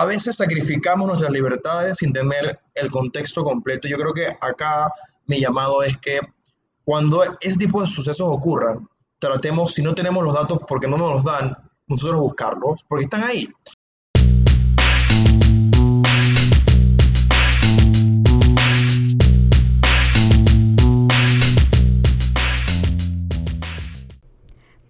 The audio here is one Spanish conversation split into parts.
a veces sacrificamos nuestras libertades sin tener el contexto completo. Yo creo que acá mi llamado es que cuando ese tipo de sucesos ocurran, tratemos, si no tenemos los datos porque no nos los dan, nosotros buscarlos, porque están ahí.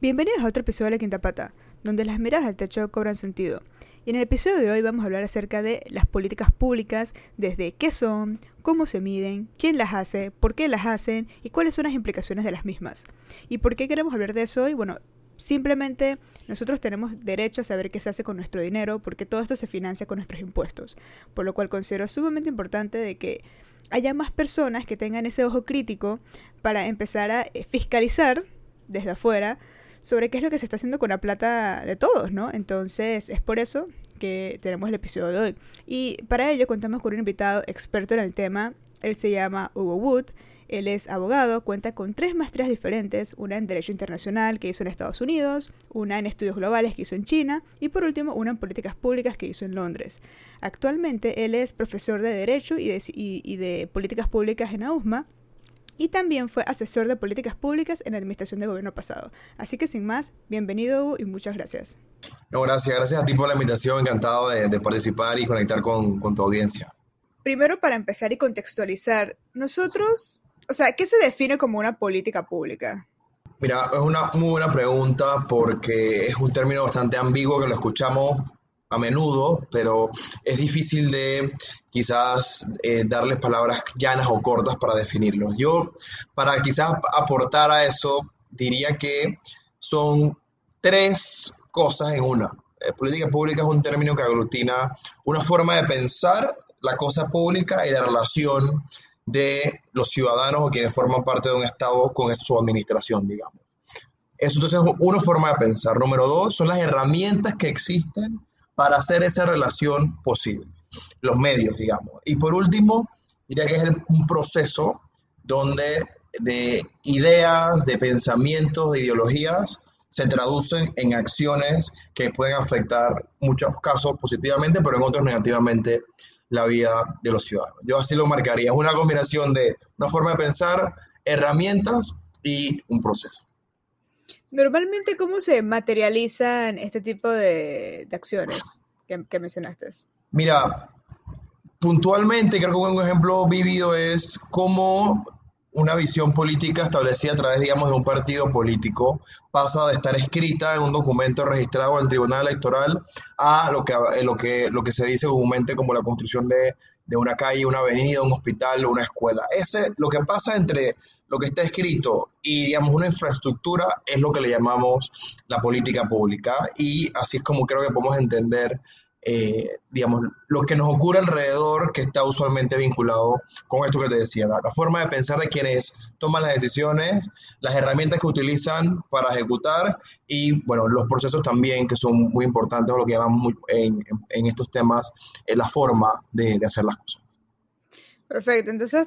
Bienvenidos a otro episodio de La Quinta Pata, donde las miradas al techo cobran sentido. Y en el episodio de hoy vamos a hablar acerca de las políticas públicas, desde qué son, cómo se miden, quién las hace, por qué las hacen y cuáles son las implicaciones de las mismas. ¿Y por qué queremos hablar de eso hoy? Bueno, simplemente nosotros tenemos derecho a saber qué se hace con nuestro dinero porque todo esto se financia con nuestros impuestos, por lo cual considero sumamente importante de que haya más personas que tengan ese ojo crítico para empezar a eh, fiscalizar desde afuera sobre qué es lo que se está haciendo con la plata de todos, ¿no? Entonces es por eso que tenemos el episodio de hoy. Y para ello contamos con un invitado experto en el tema. Él se llama Hugo Wood. Él es abogado, cuenta con tres maestrías diferentes, una en Derecho Internacional que hizo en Estados Unidos, una en Estudios Globales que hizo en China y por último una en Políticas Públicas que hizo en Londres. Actualmente él es profesor de Derecho y de, y de Políticas Públicas en AUSMA y también fue asesor de políticas públicas en la administración de gobierno pasado. Así que sin más, bienvenido Hugo y muchas gracias. No, gracias, gracias a ti por la invitación, encantado de, participar y conectar con, con, tu audiencia. Primero, para empezar y contextualizar, nosotros, o sea, ¿qué se define como una política pública? Mira, es una muy buena pregunta porque es un término bastante ambiguo que lo escuchamos a menudo, pero es difícil de quizás eh, darles palabras llanas o cortas para definirlos. Yo, para quizás aportar a eso, diría que son tres cosas en una. Eh, política pública es un término que aglutina una forma de pensar la cosa pública y la relación de los ciudadanos o quienes forman parte de un Estado con su administración, digamos. Eso entonces es una forma de pensar. Número dos, son las herramientas que existen para hacer esa relación posible, los medios, digamos. Y por último, diría que es un proceso donde de ideas, de pensamientos, de ideologías se traducen en acciones que pueden afectar, muchos casos positivamente, pero en otros negativamente, la vida de los ciudadanos. Yo así lo marcaría. Es una combinación de una forma de pensar, herramientas y un proceso. Normalmente, ¿cómo se materializan este tipo de, acciones que, mencionaste? Mira, puntualmente creo que un ejemplo vivido es cómo una visión política establecida a través, digamos, de un partido político pasa de estar escrita en un documento registrado en el Tribunal Electoral a lo que, lo que, lo que se dice comúnmente como la construcción de, de una calle, una avenida, un hospital una escuela. Ese, lo que pasa entre lo que está escrito y, digamos, una infraestructura es lo que le llamamos la política pública. Y así es como creo que podemos entender eh, digamos, lo que nos ocurre alrededor que está usualmente vinculado con esto que te decía, la, forma de pensar de quienes toman las decisiones, las herramientas que utilizan para ejecutar y, bueno, los procesos también que son muy importantes, o lo que llamamos en, en, estos temas, eh, la forma de, de hacer las cosas. Perfecto, entonces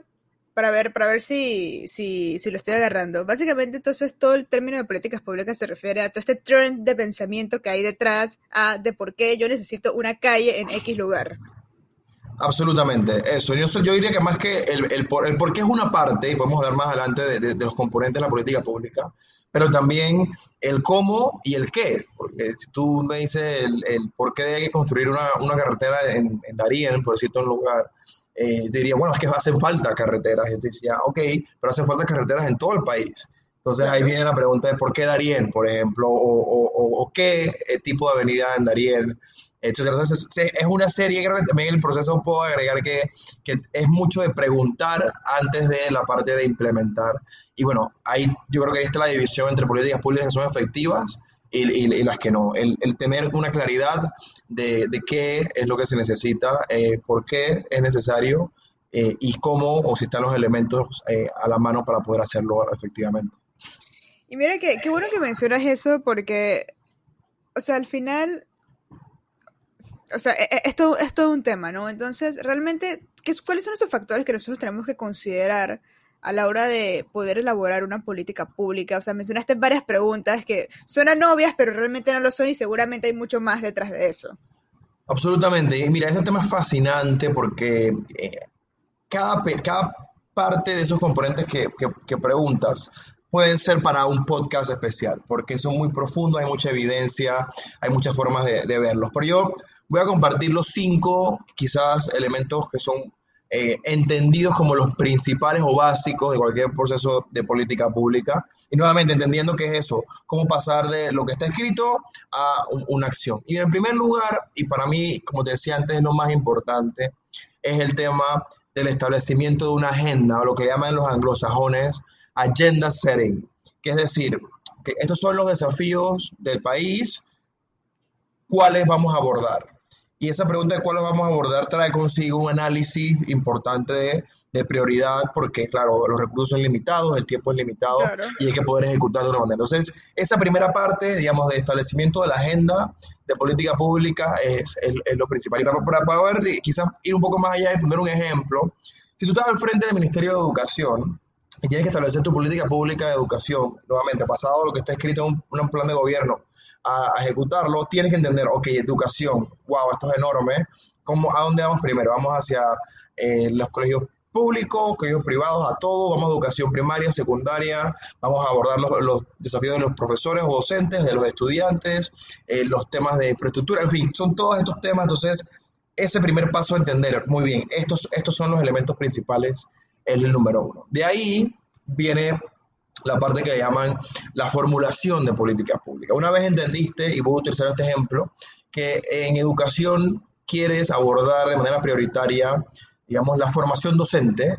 para ver, para ver si, si, si, lo estoy agarrando. Básicamente, entonces, todo el término de políticas públicas se refiere a todo este trend de pensamiento que hay detrás a de por qué yo necesito una calle en X lugar. Absolutamente, eso. Yo, yo diría que más que el, el, por, el por qué es una parte, y podemos hablar más adelante de, de, los componentes de la política pública, pero también el cómo y el qué. Porque si tú me dices el, el por qué hay que construir una, una carretera en, en Darien, por decirte un lugar, eh, diría, bueno, es que hacen falta carreteras. Yo te decía, ok, pero hacen falta carreteras en todo el país. Entonces ahí viene la pregunta de por qué Darien, por ejemplo, o, o, qué eh, tipo de avenida en Darien, etc. es una serie, creo que también el proceso puedo agregar que, que, es mucho de preguntar antes de la parte de implementar. Y bueno, ahí yo creo que ahí está la división entre políticas públicas que son efectivas y, las que no. El, tener una claridad de, qué es lo que se necesita, eh, por qué es necesario eh, y cómo o si están los elementos eh, a la mano para poder hacerlo efectivamente. Y mira que qué bueno que mencionas eso porque, o sea, al final, o sea, e, e, esto, esto es un tema, ¿no? Entonces, realmente, ¿qué, ¿cuáles son esos factores que nosotros tenemos que considerar? a la hora de poder elaborar una política pública? O sea, mencionaste varias preguntas que suenan obvias, pero realmente no lo son y seguramente hay mucho más detrás de eso. Absolutamente. Y mira, este tema es fascinante porque eh, cada, cada parte de esos componentes que, que, preguntas pueden ser para un podcast especial, porque son muy profundos, hay mucha evidencia, hay muchas formas de, de verlos. Pero yo voy a compartir los cinco, quizás, elementos que son eh, entendidos como los principales o básicos de cualquier proceso de política pública. Y nuevamente entendiendo qué es eso, cómo pasar de lo que está escrito a una acción. Y en primer lugar, y para mí, como te decía antes, lo más importante, es el tema del establecimiento de una agenda, o lo que llaman los anglosajones agenda setting, que es decir, que estos son los desafíos del país, cuáles vamos a abordar. Y esa pregunta de cuál vamos a abordar trae consigo un análisis importante de, prioridad, porque, claro, los recursos son limitados, el tiempo es limitado y hay que poder ejecutar de una manera. Entonces, esa primera parte, digamos, de establecimiento de la agenda de política pública es, lo principal. Y para, para, ver, quizás ir un poco más allá y poner un ejemplo, si tú estás al frente del Ministerio de Educación, y tienes que establecer tu política pública de educación, nuevamente, pasado lo que está escrito en un plan de gobierno, a, ejecutarlo, tienes que entender, ok, educación, wow, esto es enorme, ¿Cómo, ¿a dónde vamos primero? Vamos hacia eh, los colegios públicos, colegios privados, a todo, vamos a educación primaria, secundaria, vamos a abordar los, desafíos de los profesores o docentes, de los estudiantes, eh, los temas de infraestructura, en fin, son todos estos temas, entonces ese primer paso a entender, muy bien, estos, estos son los elementos principales, es el número uno. De ahí viene la parte que llaman la formulación de políticas públicas. Una vez entendiste, y voy a utilizar este ejemplo, que en educación quieres abordar de manera prioritaria, digamos, la formación docente,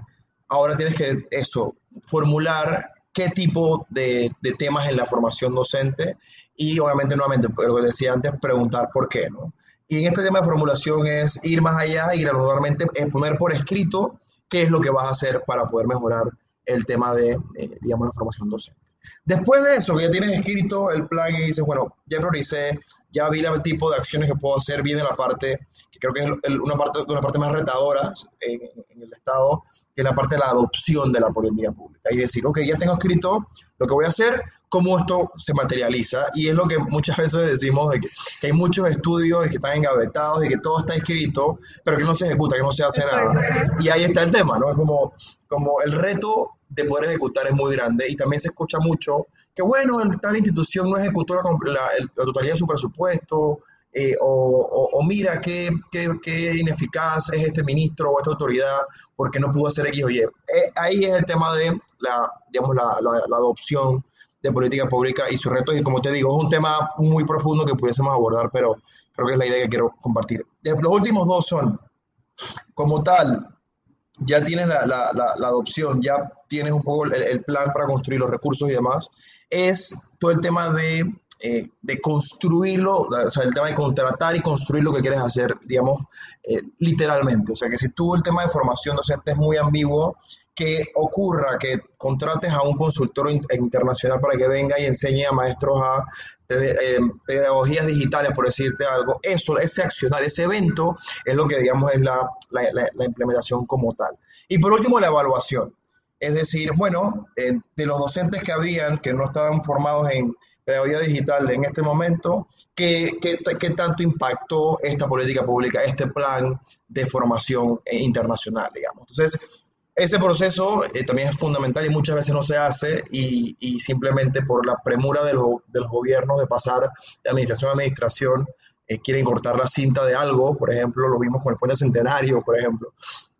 ahora tienes que eso, formular qué tipo de, temas en la formación docente y obviamente nuevamente, lo que decía antes, preguntar por qué, ¿no? Y en este tema de formulación es ir más allá y gradualmente poner por escrito qué es lo que vas a hacer para poder mejorar el tema de, eh, digamos, la formación docente. Después de eso, ya tienes escrito el plan y dices, bueno, ya prioricé, ya vi el tipo de acciones que puedo hacer, viene la parte, que creo que es una parte, una parte más retadora en, el Estado, que es la parte de la adopción de la política pública. Y decir, ok, ya tengo escrito lo que voy a hacer, cómo esto se materializa. Y es lo que muchas veces decimos, de que, hay muchos estudios que están engavetados y que todo está escrito, pero que no se ejecuta, que no se hace nada. Y ahí está el tema, ¿no? Es como, como el reto de poder ejecutar es muy grande y también se escucha mucho que, bueno, tal institución no ejecutó la, la, totalidad de su presupuesto, eh, o, o, mira qué, qué, qué, ineficaz es este ministro o esta autoridad porque no pudo hacer X o Y. Eh, ahí es el tema de la, digamos, la, la, adopción de política pública y su reto. Y como te digo, es un tema muy profundo que pudiésemos abordar, pero creo que es la idea que quiero compartir. Los últimos dos son, como tal, ya tienes la, la, la, adopción, ya tienes un poco el, plan para construir los recursos y demás, es todo el tema de, eh, de construirlo, o sea, el tema de contratar y construir lo que quieres hacer, digamos, eh, literalmente. O sea, que si tú el tema de formación docente es muy ambiguo, que ocurra que contrates a un consultor internacional para que venga y enseñe a maestros a eh, pedagogías digitales, por decirte algo, eso, ese accionar, ese evento es lo que digamos es la, la, implementación como tal. Y por último, la evaluación. Es decir, bueno, eh, de los docentes que habían, que no estaban formados en pedagogía digital en este momento, ¿qué, qué, qué tanto impactó esta política pública, este plan de formación eh, internacional, digamos? Entonces, ese proceso eh, también es fundamental y muchas veces no se hace y, y simplemente por la premura de, de, los gobiernos de pasar de administración a administración eh, quieren cortar la cinta de algo, por ejemplo, lo vimos con el puente centenario, por ejemplo,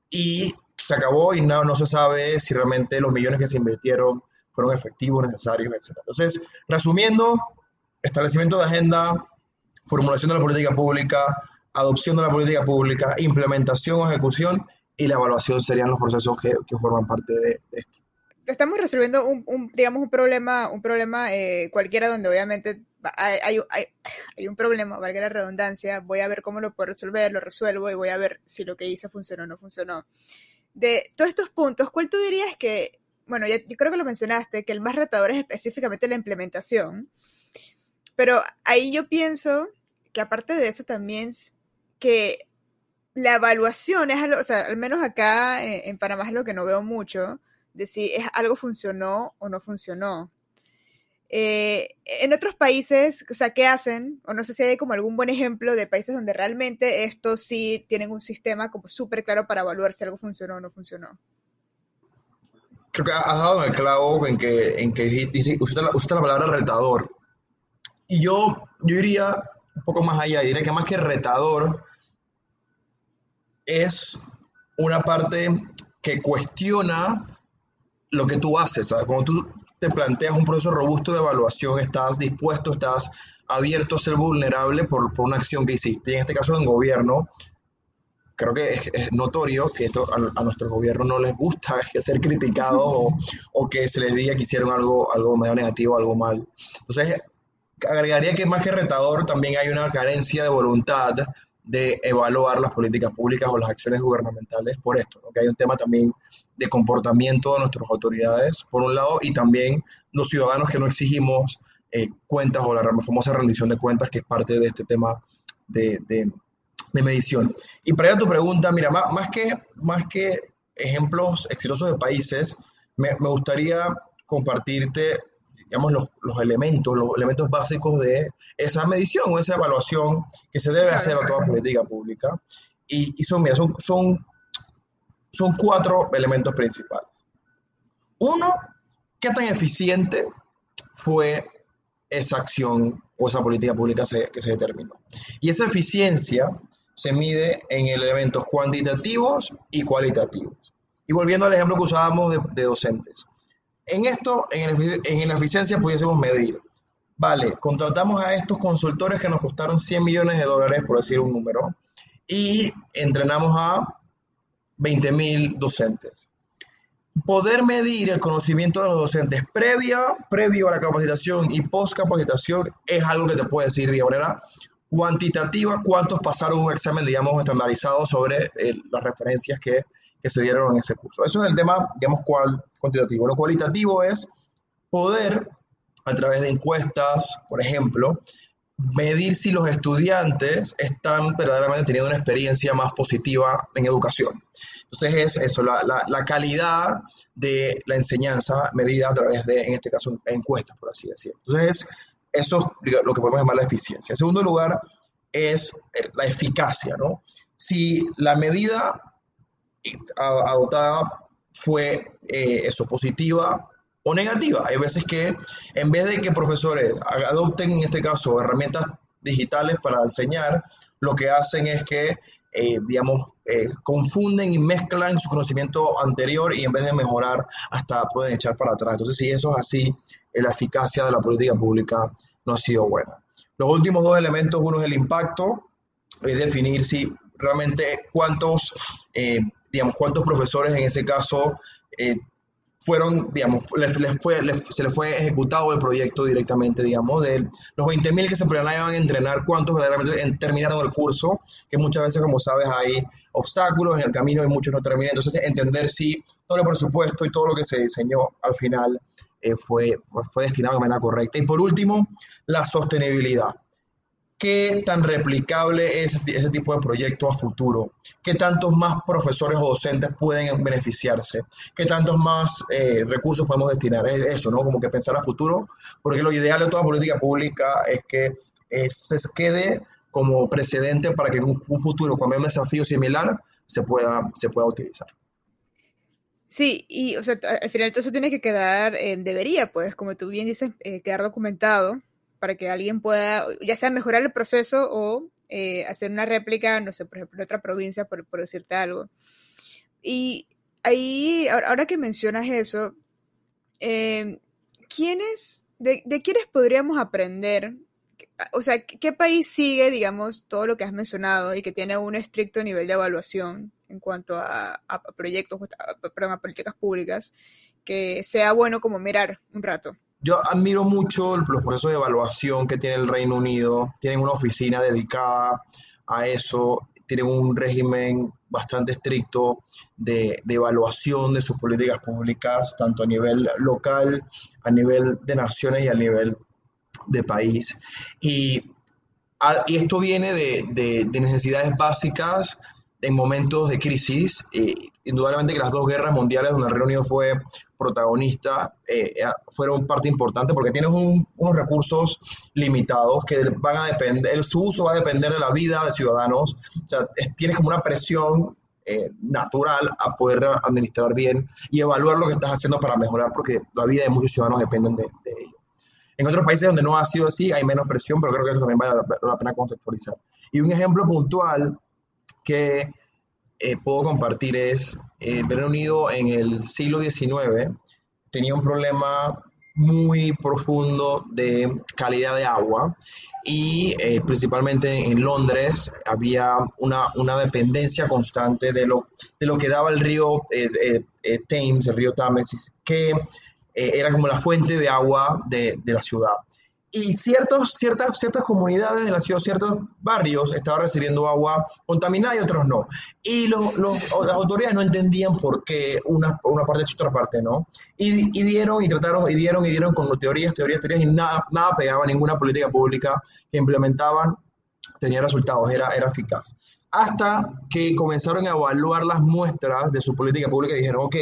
y se acabó y no, no se sabe si realmente los millones que se invirtieron fueron efectivos, necesarios, etc. Entonces, resumiendo, establecimiento de agenda, formulación de la política pública, adopción de la política pública, implementación o ejecución y la evaluación serían los procesos que, que forman parte de, esto. Estamos resolviendo un, un, digamos, un problema, un problema eh, cualquiera donde obviamente hay, hay, hay, un problema, valga la redundancia, voy a ver cómo lo puedo resolver, lo resuelvo y voy a ver si lo que hice funcionó o no funcionó. De todos estos puntos, ¿cuál tú dirías que, bueno, ya, yo creo que lo mencionaste, que el más retador es específicamente la implementación, pero ahí yo pienso que aparte de eso también que la evaluación es algo, o sea, al menos acá en, en, Panamá es lo que no veo mucho, de si es algo funcionó o no funcionó. Eh, en otros países, o sea, ¿qué hacen? O no sé si hay como algún buen ejemplo de países donde realmente estos sí tienen un sistema como súper claro para evaluar si algo funcionó o no funcionó. Creo que has dado en el clavo en que, en que usted, la, la palabra retador. Y yo, yo iría un poco más allá, diría que más que retador es una parte que cuestiona lo que tú haces. ¿sabes? Cuando tú te planteas un proceso robusto de evaluación, estás dispuesto, estás abierto a ser vulnerable por, por una acción que hiciste. En este caso, en gobierno, creo que es, notorio que esto a, nuestro gobierno no les gusta ser criticados o, o, que se les diga que hicieron algo, algo medio negativo, algo mal. Entonces, agregaría que más que retador, también hay una carencia de voluntad de evaluar las políticas públicas o las acciones gubernamentales por esto, que hay un tema también de comportamiento de nuestras autoridades, por un lado, y también los ciudadanos que no exigimos eh, cuentas o la famosa rendición de cuentas, que es parte de este tema de, de, medición. Y para ir a tu pregunta, mira, más, más, que, más que ejemplos exitosos de países, me, me gustaría compartirte digamos, los, los, elementos, los elementos básicos de esa medición o esa evaluación que se debe hacer a toda política pública. Y, y son, mira, son, son, son cuatro elementos principales. Uno, ¿qué tan eficiente fue esa acción o esa política pública que se determinó? Y esa eficiencia se mide en elementos cuantitativos y cualitativos. Y volviendo al ejemplo que usábamos de, de docentes. En esto, en, la eficiencia pudiésemos medir. Vale, contratamos a estos consultores que nos costaron 100 millones de dólares, por decir un número, y entrenamos a 20 mil docentes. Poder medir el conocimiento de los docentes previa, previo a la capacitación y post capacitación es algo que te puede decir de manera cuantitativa cuántos pasaron un examen, digamos, estandarizado sobre eh, las referencias que que se dieron en ese curso. Eso es el tema, digamos, cual, cuantitativo. Lo cualitativo es poder, a través de encuestas, por ejemplo, medir si los estudiantes están verdaderamente teniendo una experiencia más positiva en educación. Entonces es eso, la, la, calidad de la enseñanza medida a través de, en este caso, encuestas, por así decirlo. Entonces eso es lo que podemos llamar la eficiencia. En segundo lugar es eh, la eficacia, ¿no? Si la medida adoptada fue eh, eso, positiva o negativa. Hay veces que en vez de que profesores adopten, en este caso, herramientas digitales para enseñar, lo que hacen es que, eh, digamos, eh, confunden y mezclan su conocimiento anterior y en vez de mejorar, hasta pueden echar para atrás. Entonces, si eso es así, la eficacia de la política pública no ha sido buena. Los últimos dos elementos, uno es el impacto, es definir si realmente cuántos digamos, cuántos profesores en ese caso eh, fueron, digamos, fue, se les fue ejecutado el proyecto directamente, digamos, de los 20.000 que se planeaban entrenar, cuántos verdaderamente terminaron el curso, que muchas veces, como sabes, hay obstáculos en el camino y muchos no terminan. Entonces, entender si todo el presupuesto y todo lo que se diseñó al final eh, fue, fue destinado de manera correcta. Y por último, la sostenibilidad qué tan replicable es ese tipo de proyecto a futuro, qué tantos más profesores o docentes pueden beneficiarse, qué tantos más eh, recursos podemos destinar. Es eso, ¿no? Como que pensar a futuro, porque lo ideal de toda política pública es que eh, se quede como precedente para que en un, futuro, cuando hay un desafío similar, se pueda, se pueda utilizar. Sí, y al final todo eso tiene que quedar, debería, pues, como tú bien dices, eh, quedar documentado para que alguien pueda, ya sea mejorar el proceso o eh, hacer una réplica, no sé, por ejemplo, en otra provincia, por, decirte algo. Y ahí, ahora, que mencionas eso, eh, ¿quiénes, de, quiénes podríamos aprender? O sea, ¿qué país sigue, digamos, todo lo que has mencionado y que tiene un estricto nivel de evaluación en cuanto a, a proyectos, perdón, a políticas públicas, que sea bueno como mirar un rato? Yo admiro mucho los procesos de evaluación que tiene el Reino Unido. Tienen una oficina dedicada a eso, tienen un régimen bastante estricto de, evaluación de sus políticas públicas, tanto a nivel local, a nivel de naciones y a nivel de país. Y, y esto viene de, necesidades básicas en momentos de crisis, indudablemente que las dos guerras mundiales donde el Reino Unido fue protagonista eh, eh, fueron parte importante porque tienes unos recursos limitados que van a depender, su uso va a depender de la vida de ciudadanos, o sea, tienes como una presión eh, natural a poder administrar bien y evaluar lo que estás haciendo para mejorar porque la vida de muchos ciudadanos dependen de, de ello. En otros países donde no ha sido así hay menos presión, pero creo que eso también vale la pena contextualizar. Y un ejemplo puntual que eh, puedo compartir es, el eh, Reino Unido en el siglo XIX tenía un problema muy profundo de calidad de agua y eh, principalmente en Londres había una, una, dependencia constante de lo, de lo que daba el río Thames, el río Támesis, que era como la fuente de agua de, de la ciudad y ciertos, ciertas, ciertas comunidades de la ciudad, ciertos barrios estaban recibiendo agua contaminada y otros no. Y los, los, las autoridades no entendían por qué una, una parte y otra parte no. Y, y, dieron y trataron, y dieron y dieron con teorías, teorías, teorías, y nada, nada pegaba, ninguna política pública que implementaban tenía resultados, era, era eficaz. Hasta que comenzaron a evaluar las muestras de su política pública y dijeron, ok,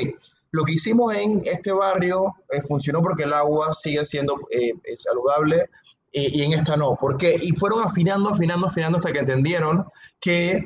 lo que hicimos en este barrio eh, funcionó porque el agua sigue siendo eh, saludable y en esta no. ¿Por qué? Y fueron afinando, afinando, afinando hasta que entendieron que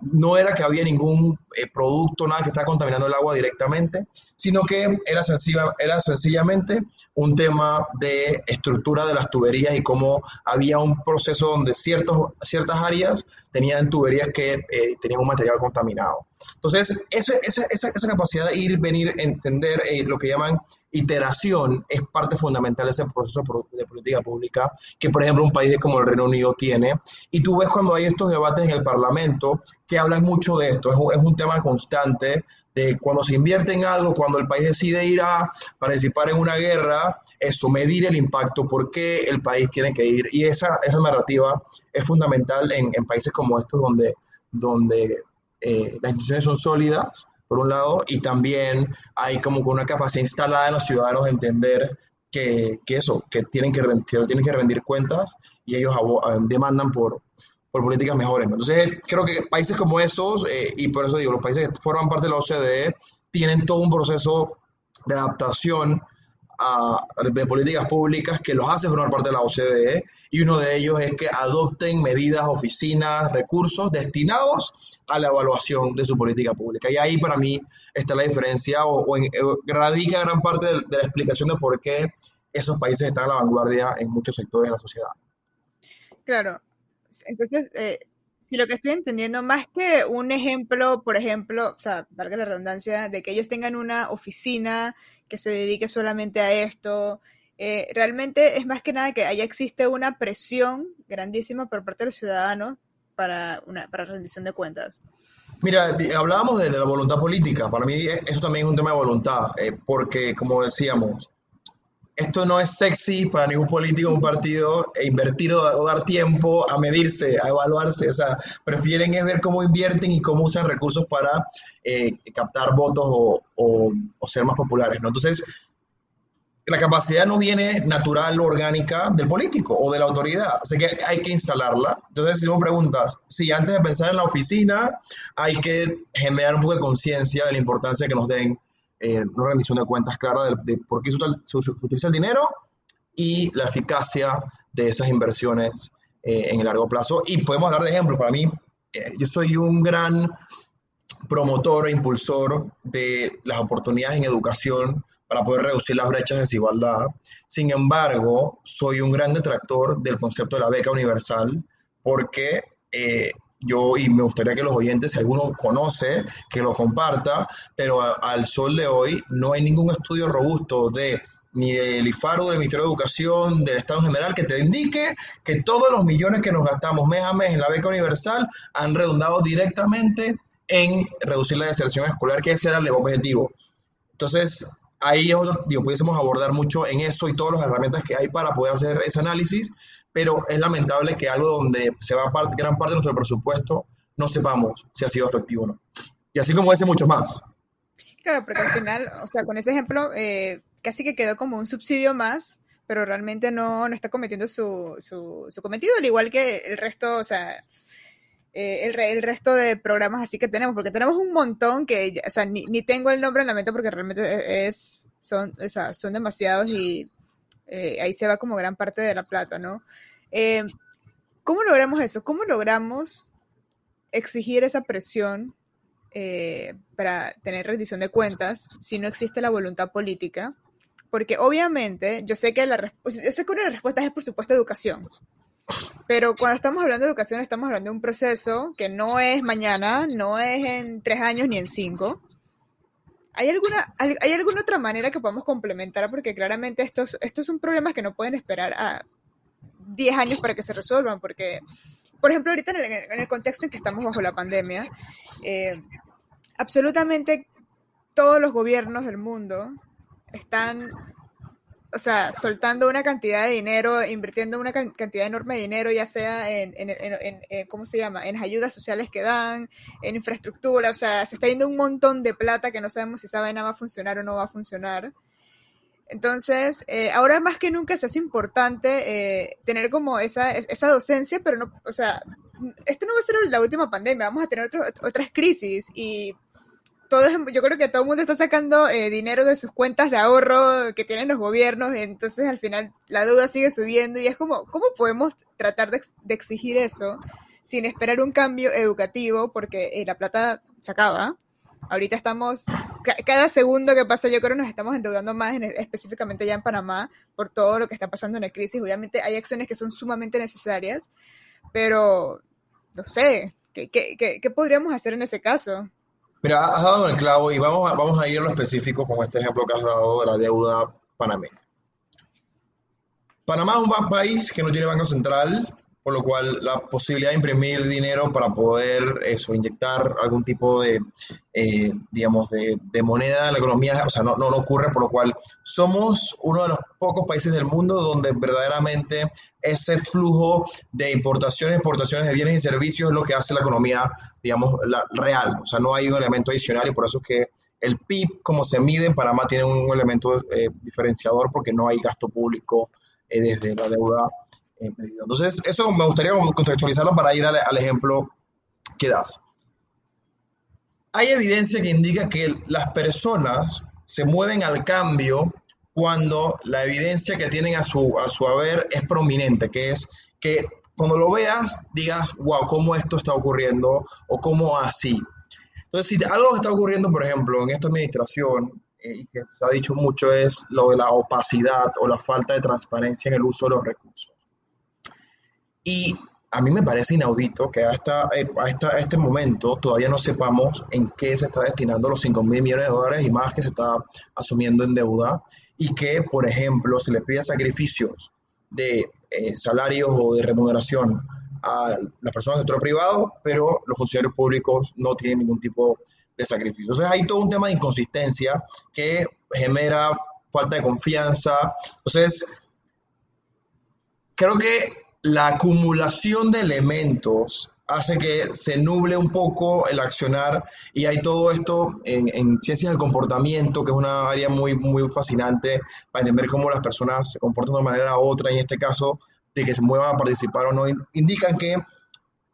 no era que había ningún eh, producto, nada que estaba contaminando el agua directamente, sino que era, sencilla, era sencillamente un tema de estructura de las tuberías y cómo había un proceso donde ciertos, ciertas áreas tenían tuberías que eh, tenían un material contaminado. Entonces, esa, esa, esa, capacidad de ir, venir, entender eh, lo que llaman iteración es parte fundamental de ese proceso de política pública que, por ejemplo, un país como el Reino Unido tiene. Y tú ves cuando hay estos debates en el Parlamento que hablan mucho de esto. Es un, es un tema constante de cuando se invierte en algo, cuando el país decide ir a participar en una guerra, eso, medir el impacto, por qué el país tiene que ir. Y esa, esa narrativa es fundamental en, países como estos donde, donde eh, las instituciones son sólidas por un lado, y también hay como una capacidad instalada en los ciudadanos de entender que, que eso, que tienen que, rendir, tienen que rendir cuentas y ellos demandan por, por políticas mejores. Entonces, creo que países como esos, eh, y por eso digo, los países que forman parte de la OCDE, tienen todo un proceso de adaptación de políticas públicas que los hace formar parte de la OCDE y uno de ellos es que adopten medidas, oficinas, recursos destinados a la evaluación de su política pública. Y ahí para mí está la diferencia o, eh, radica gran parte de, la explicación de por qué esos países están a la vanguardia en muchos sectores de la sociedad. Claro, entonces, eh, si lo que estoy entendiendo, más que un ejemplo, por ejemplo, o sea, valga la redundancia, de que ellos tengan una oficina que se dedique solamente a esto. Eh, realmente es más que nada que allá existe una presión grandísima por parte de los ciudadanos para una para rendición de cuentas. Mira, hablábamos de, la voluntad política. Para mí eso también es un tema de voluntad, eh, porque como decíamos, esto no es sexy para ningún político, un partido, e invertir o, dar tiempo a medirse, a evaluarse. O sea, prefieren ver cómo invierten y cómo usan recursos para eh, captar votos o, ser más populares. ¿no? Entonces, la capacidad no viene natural o orgánica del político o de la autoridad, así que hay que instalarla. Entonces, si me preguntas, si antes de pensar en la oficina, hay que generar un poco de conciencia de la importancia que nos den eh, una rendición de cuentas clara de, por qué se, utiliza el dinero y la eficacia de esas inversiones eh, en el largo plazo. Y podemos hablar de ejemplos. Para mí, eh, yo soy un gran promotor e impulsor de las oportunidades en educación para poder reducir las brechas de desigualdad. Sin embargo, soy un gran detractor del concepto de la beca universal porque yo, y me gustaría que los oyentes, si alguno conoce, que lo comparta, pero al sol de hoy no hay ningún estudio robusto de ni del IFARU, del Ministerio de Educación, del Estado en general, que te indique que todos los millones que nos gastamos mes a mes en la beca universal han redundado directamente en reducir la deserción escolar, que ese era el objetivo. Entonces, ahí digo, pudiésemos abordar mucho en eso y todas las herramientas que hay para poder hacer ese análisis, pero es lamentable que algo donde se va parte, gran parte de nuestro presupuesto no sepamos si ha sido efectivo o no. Y así como ese, mucho más. Claro, porque al final, o sea, con ese ejemplo, eh, casi que quedó como un subsidio más, pero realmente no, no está cometiendo su, su, su cometido, al igual que el resto, o sea, eh, el, el, resto de programas así que tenemos, porque tenemos un montón que, o sea, ni, ni tengo el nombre en la mente porque realmente es, son, o sea, son demasiados y eh, ahí se va como gran parte de la plata, ¿no? Eh, ¿Cómo logramos eso? ¿Cómo logramos exigir esa presión eh, para tener rendición de cuentas si no existe la voluntad política? Porque obviamente yo sé que la, yo sé que una de las respuestas es por supuesto educación, pero cuando estamos hablando de educación, estamos hablando de un proceso que no es mañana, no es en tres años ni en cinco. ¿Hay alguna, hay, alguna otra manera que podamos complementar? Porque claramente estos, estos son problemas que no pueden esperar a 10 años para que se resuelvan. Porque, por ejemplo, ahorita en el, en el contexto en que estamos bajo la pandemia, eh, absolutamente todos los gobiernos del mundo están o sea, soltando una cantidad de dinero, invirtiendo una cantidad enorme de dinero, ya sea en, en, en, ¿cómo se llama? En ayudas sociales que dan, en infraestructura, o sea, se está yendo un montón de plata que no sabemos si esa vaina va a funcionar o no va a funcionar. Entonces, eh, ahora más que nunca se hace importante eh, tener como esa, esa docencia, pero no, o sea, esto no va a ser la última pandemia, vamos a tener otro, otras crisis y yo creo que todo el mundo está sacando eh, dinero de sus cuentas de ahorro que tienen los gobiernos, entonces al final la deuda sigue subiendo y es como, ¿cómo podemos tratar de, exigir eso sin esperar un cambio educativo? Porque eh, la plata se acaba. Ahorita estamos, cada segundo que pasa yo creo nos estamos endeudando más, específicamente ya en Panamá, por todo lo que está pasando en la crisis. Obviamente hay acciones que son sumamente necesarias, pero no sé, ¿qué, qué, qué podríamos hacer en ese caso? Mira, has dado el clavo y vamos a, vamos a ir a lo específico con este ejemplo que has dado de la deuda panameña. Panamá es un país que no tiene banco central, por lo cual la posibilidad de imprimir dinero para poder eso, inyectar algún tipo de, eh, digamos, de, moneda en la economía, o sea, no, no, ocurre, por lo cual somos uno de los pocos países del mundo donde verdaderamente ese flujo de importaciones, exportaciones de bienes y servicios es lo que hace la economía, digamos, la, real, o sea, no hay un elemento adicional y por eso es que el PIB, como se mide en Panamá, tiene un elemento eh, diferenciador porque no hay gasto público eh, desde la deuda entonces, eso me gustaría contextualizarlo para ir al, ejemplo que das. Hay evidencia que indica que las personas se mueven al cambio cuando la evidencia que tienen a su, a su haber es prominente, que es que cuando lo veas digas, wow, ¿cómo esto está ocurriendo? O cómo así. Entonces, si algo está ocurriendo, por ejemplo, en esta administración, eh, y que se ha dicho mucho, es lo de la opacidad o la falta de transparencia en el uso de los recursos. Y a mí me parece inaudito que hasta, eh, a, este momento todavía no sepamos en qué se está destinando los 5 mil millones de dólares y más que se está asumiendo en deuda y que, por ejemplo, se le pide sacrificios de eh, salarios o de remuneración a las personas del sector privado, pero los funcionarios públicos no tienen ningún tipo de sacrificio. Entonces hay todo un tema de inconsistencia que genera falta de confianza. Entonces, creo que la acumulación de elementos hace que se nuble un poco el accionar y hay todo esto en, ciencias del comportamiento, que es una área muy, muy fascinante para entender cómo las personas se comportan de una manera u otra, en este caso, de que se muevan a participar o no, indican que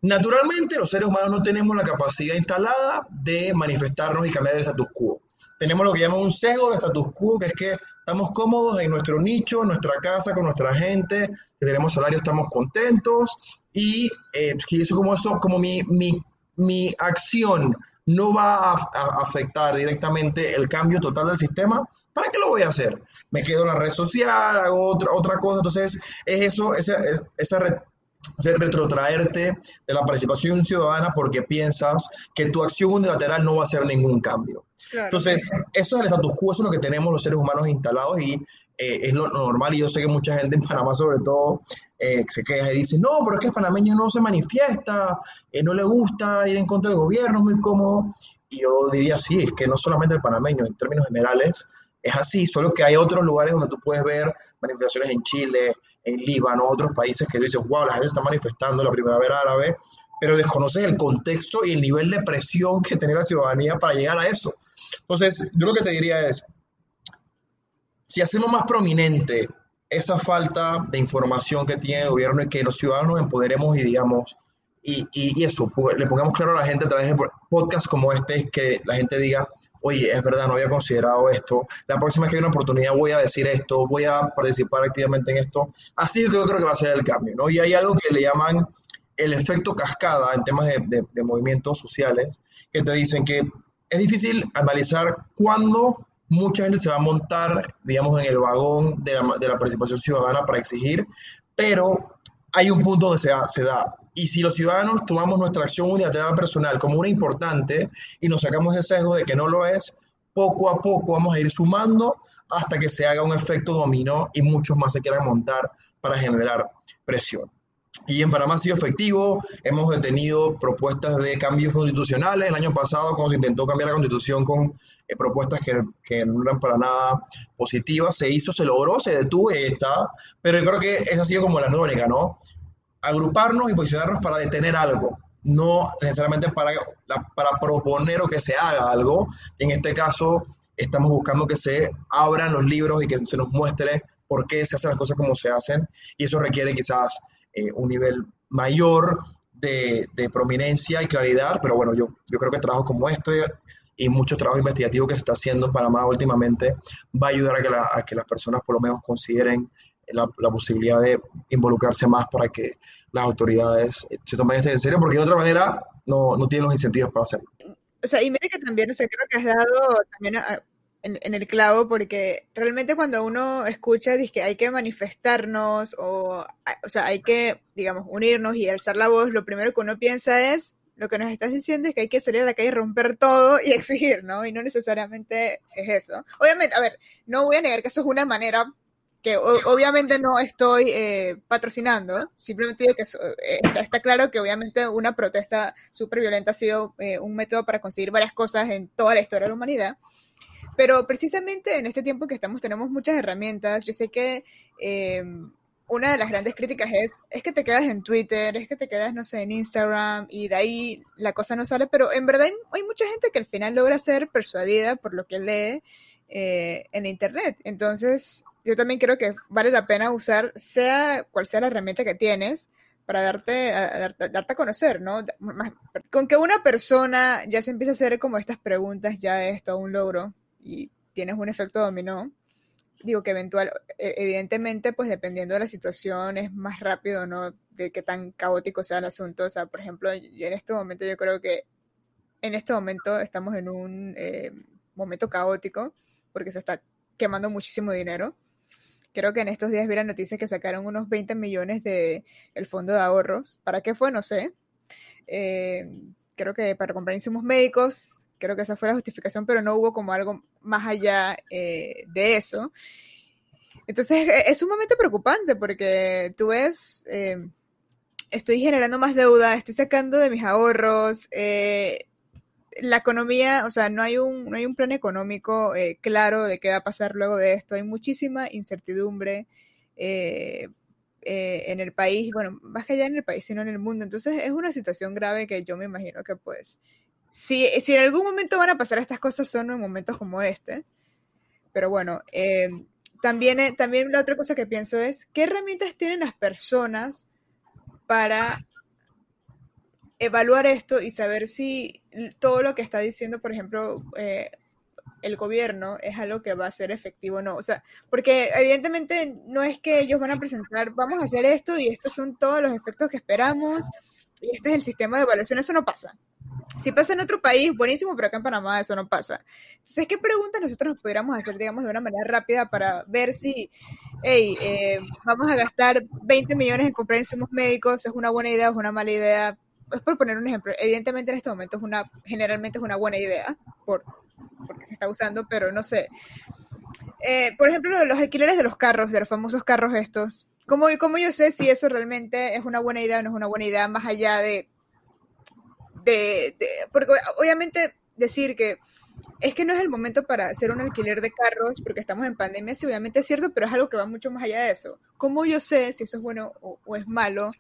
naturalmente los seres humanos no tenemos la capacidad instalada de manifestarnos y cambiar el status quo. Tenemos lo que llaman un sesgo del status quo, que es que estamos cómodos en nuestro nicho, en nuestra casa, con nuestra gente, tenemos salario, estamos contentos y, eh, eso como eso, como mi, mi, mi acción no va a, afectar directamente el cambio total del sistema, ¿para qué lo voy a hacer? Me quedo en la red social, hago otra, otra cosa, entonces es eso, esa, esa retrotraerte de la participación ciudadana porque piensas que tu acción unilateral no va a hacer ningún cambio. Entonces, eso es el status quo, eso es lo que tenemos los seres humanos instalados y eh, es lo normal. Y yo sé que mucha gente en Panamá, sobre todo, eh, se queja y dice: No, pero es que el panameño no se manifiesta, eh, no le gusta ir en contra del gobierno, es muy cómodo. Y yo diría: Sí, es que no solamente el panameño, en términos generales, es así, solo que hay otros lugares donde tú puedes ver manifestaciones en Chile, en Líbano, otros países que tú dices: Wow, la gente está manifestando la primavera árabe pero desconoces el contexto y el nivel de presión que tiene la ciudadanía para llegar a eso. Entonces, yo lo que te diría es, si hacemos más prominente esa falta de información que tiene el gobierno y que los ciudadanos empoderemos y digamos, y, y, eso, le pongamos claro a la gente a través de podcasts como este, que la gente diga, oye, es verdad, no había considerado esto, la próxima vez que hay una oportunidad voy a decir esto, voy a participar activamente en esto. Así yo creo que va a ser el cambio, ¿no? Y hay algo que le llaman el efecto cascada en temas de, de, movimientos sociales, que te dicen que es difícil analizar cuándo mucha gente se va a montar, digamos, en el vagón de la, de la participación ciudadana para exigir, pero hay un punto donde se da. Y si los ciudadanos tomamos nuestra acción unilateral personal como una importante y nos sacamos ese sesgo de que no lo es, poco a poco vamos a ir sumando hasta que se haga un efecto dominó y muchos más se quieran montar para generar presión. Y en Panamá ha sido efectivo, hemos detenido propuestas de cambios constitucionales. El año pasado, cuando se intentó cambiar la constitución con eh, propuestas que, que, no eran para nada positivas, se hizo, se logró, se detuvo y está. Pero yo creo que esa ha sido como la tónica, ¿no? Agruparnos y posicionarnos para detener algo, no necesariamente para, para proponer o que se haga algo. En este caso, estamos buscando que se abran los libros y que se nos muestre por qué se hacen las cosas como se hacen. Y eso requiere quizás eh, un nivel mayor de, de, prominencia y claridad, pero bueno, yo, yo creo que trabajos como este y mucho trabajo investigativo que se está haciendo en Panamá últimamente va a ayudar a que, a que las personas por lo menos consideren la, la, posibilidad de involucrarse más para que las autoridades se tomen esto en serio, porque de otra manera no, no tienen los incentivos para hacerlo. O sea, y mira que también, o sea, creo que has dado también a, en, el clavo porque realmente cuando uno escucha dice que hay que manifestarnos o, o sea, hay que, digamos, unirnos y alzar la voz, lo primero que uno piensa es, lo que nos estás diciendo es que hay que salir a la calle, romper todo y exigir, ¿no? Y no necesariamente es eso. Obviamente, a ver, no voy a negar que eso es una manera que obviamente no estoy eh, patrocinando, simplemente digo que eh, está, claro que obviamente una protesta súper violenta ha sido eh, un método para conseguir varias cosas en toda la historia de la humanidad. Pero precisamente en este tiempo que estamos tenemos muchas herramientas. Yo sé que eh, una de las grandes críticas es, es que te quedas en Twitter, es que te quedas, no sé, en Instagram y de ahí la cosa no sale, pero en verdad hay, mucha gente que al final logra ser persuadida por lo que lee eh, en Internet. Entonces, yo también creo que vale la pena usar, sea cual sea la herramienta que tienes, para darte a, darte, darte a conocer, ¿no? Con que una persona ya se empieza a hacer como estas preguntas, ya es todo un logro y tienes un efecto dominó, digo que eventual, e, evidentemente, pues dependiendo de la situación es más rápido, ¿no? De qué tan caótico sea el asunto. O sea, por ejemplo, en este momento yo creo que en este momento estamos en un eh, momento caótico porque se está quemando muchísimo dinero. Creo que en estos días vi la noticia que sacaron unos 20 millones de el fondo de ahorros. ¿Para qué fue? No sé. Eh, creo que para comprar insumos médicos, creo que esa fue la justificación, pero no hubo como algo más allá eh, de eso. Entonces e, es sumamente preocupante porque tú ves, eh, estoy generando más deuda, estoy sacando de mis ahorros, eh, la economía, o sea, no hay un, no hay un plan económico eh, claro de qué va a pasar luego de esto, hay muchísima incertidumbre. Eh, eh, en el país, bueno, más que allá en el país, sino en el mundo. Entonces es una situación grave que yo me imagino que pues, si, si en algún momento van a pasar estas cosas son en momentos como este. Pero bueno, eh, también, eh, también la otra cosa que pienso es, ¿qué herramientas tienen las personas para evaluar esto y saber si todo lo que está diciendo, por ejemplo, eh, el gobierno es algo que va a ser efectivo o no. O sea, porque evidentemente no es que ellos van a presentar, vamos a hacer esto y estos son todos los efectos que esperamos y este es el sistema de evaluación, eso no pasa. Si pasa en otro país, buenísimo, pero acá en Panamá eso no pasa. Entonces, ¿qué preguntas nosotros pudiéramos hacer, digamos, de una manera rápida para ver si, hey, eh, vamos a gastar 20 millones en comprar insumos médicos, es una buena idea o es una mala idea? Es por poner un ejemplo. Evidentemente en este momento es una, generalmente es una buena idea, por porque se está usando, pero no sé. Eh, por ejemplo, lo de los alquileres de los carros, de los famosos carros estos. ¿Cómo, ¿Cómo yo sé si eso realmente es una buena idea o no es una buena idea más allá de, de, porque obviamente decir que es que no es el momento para hacer un alquiler de carros porque estamos en pandemia, sí, obviamente es cierto, pero es algo que va mucho más allá de eso. ¿Cómo yo sé si eso es bueno o, es malo?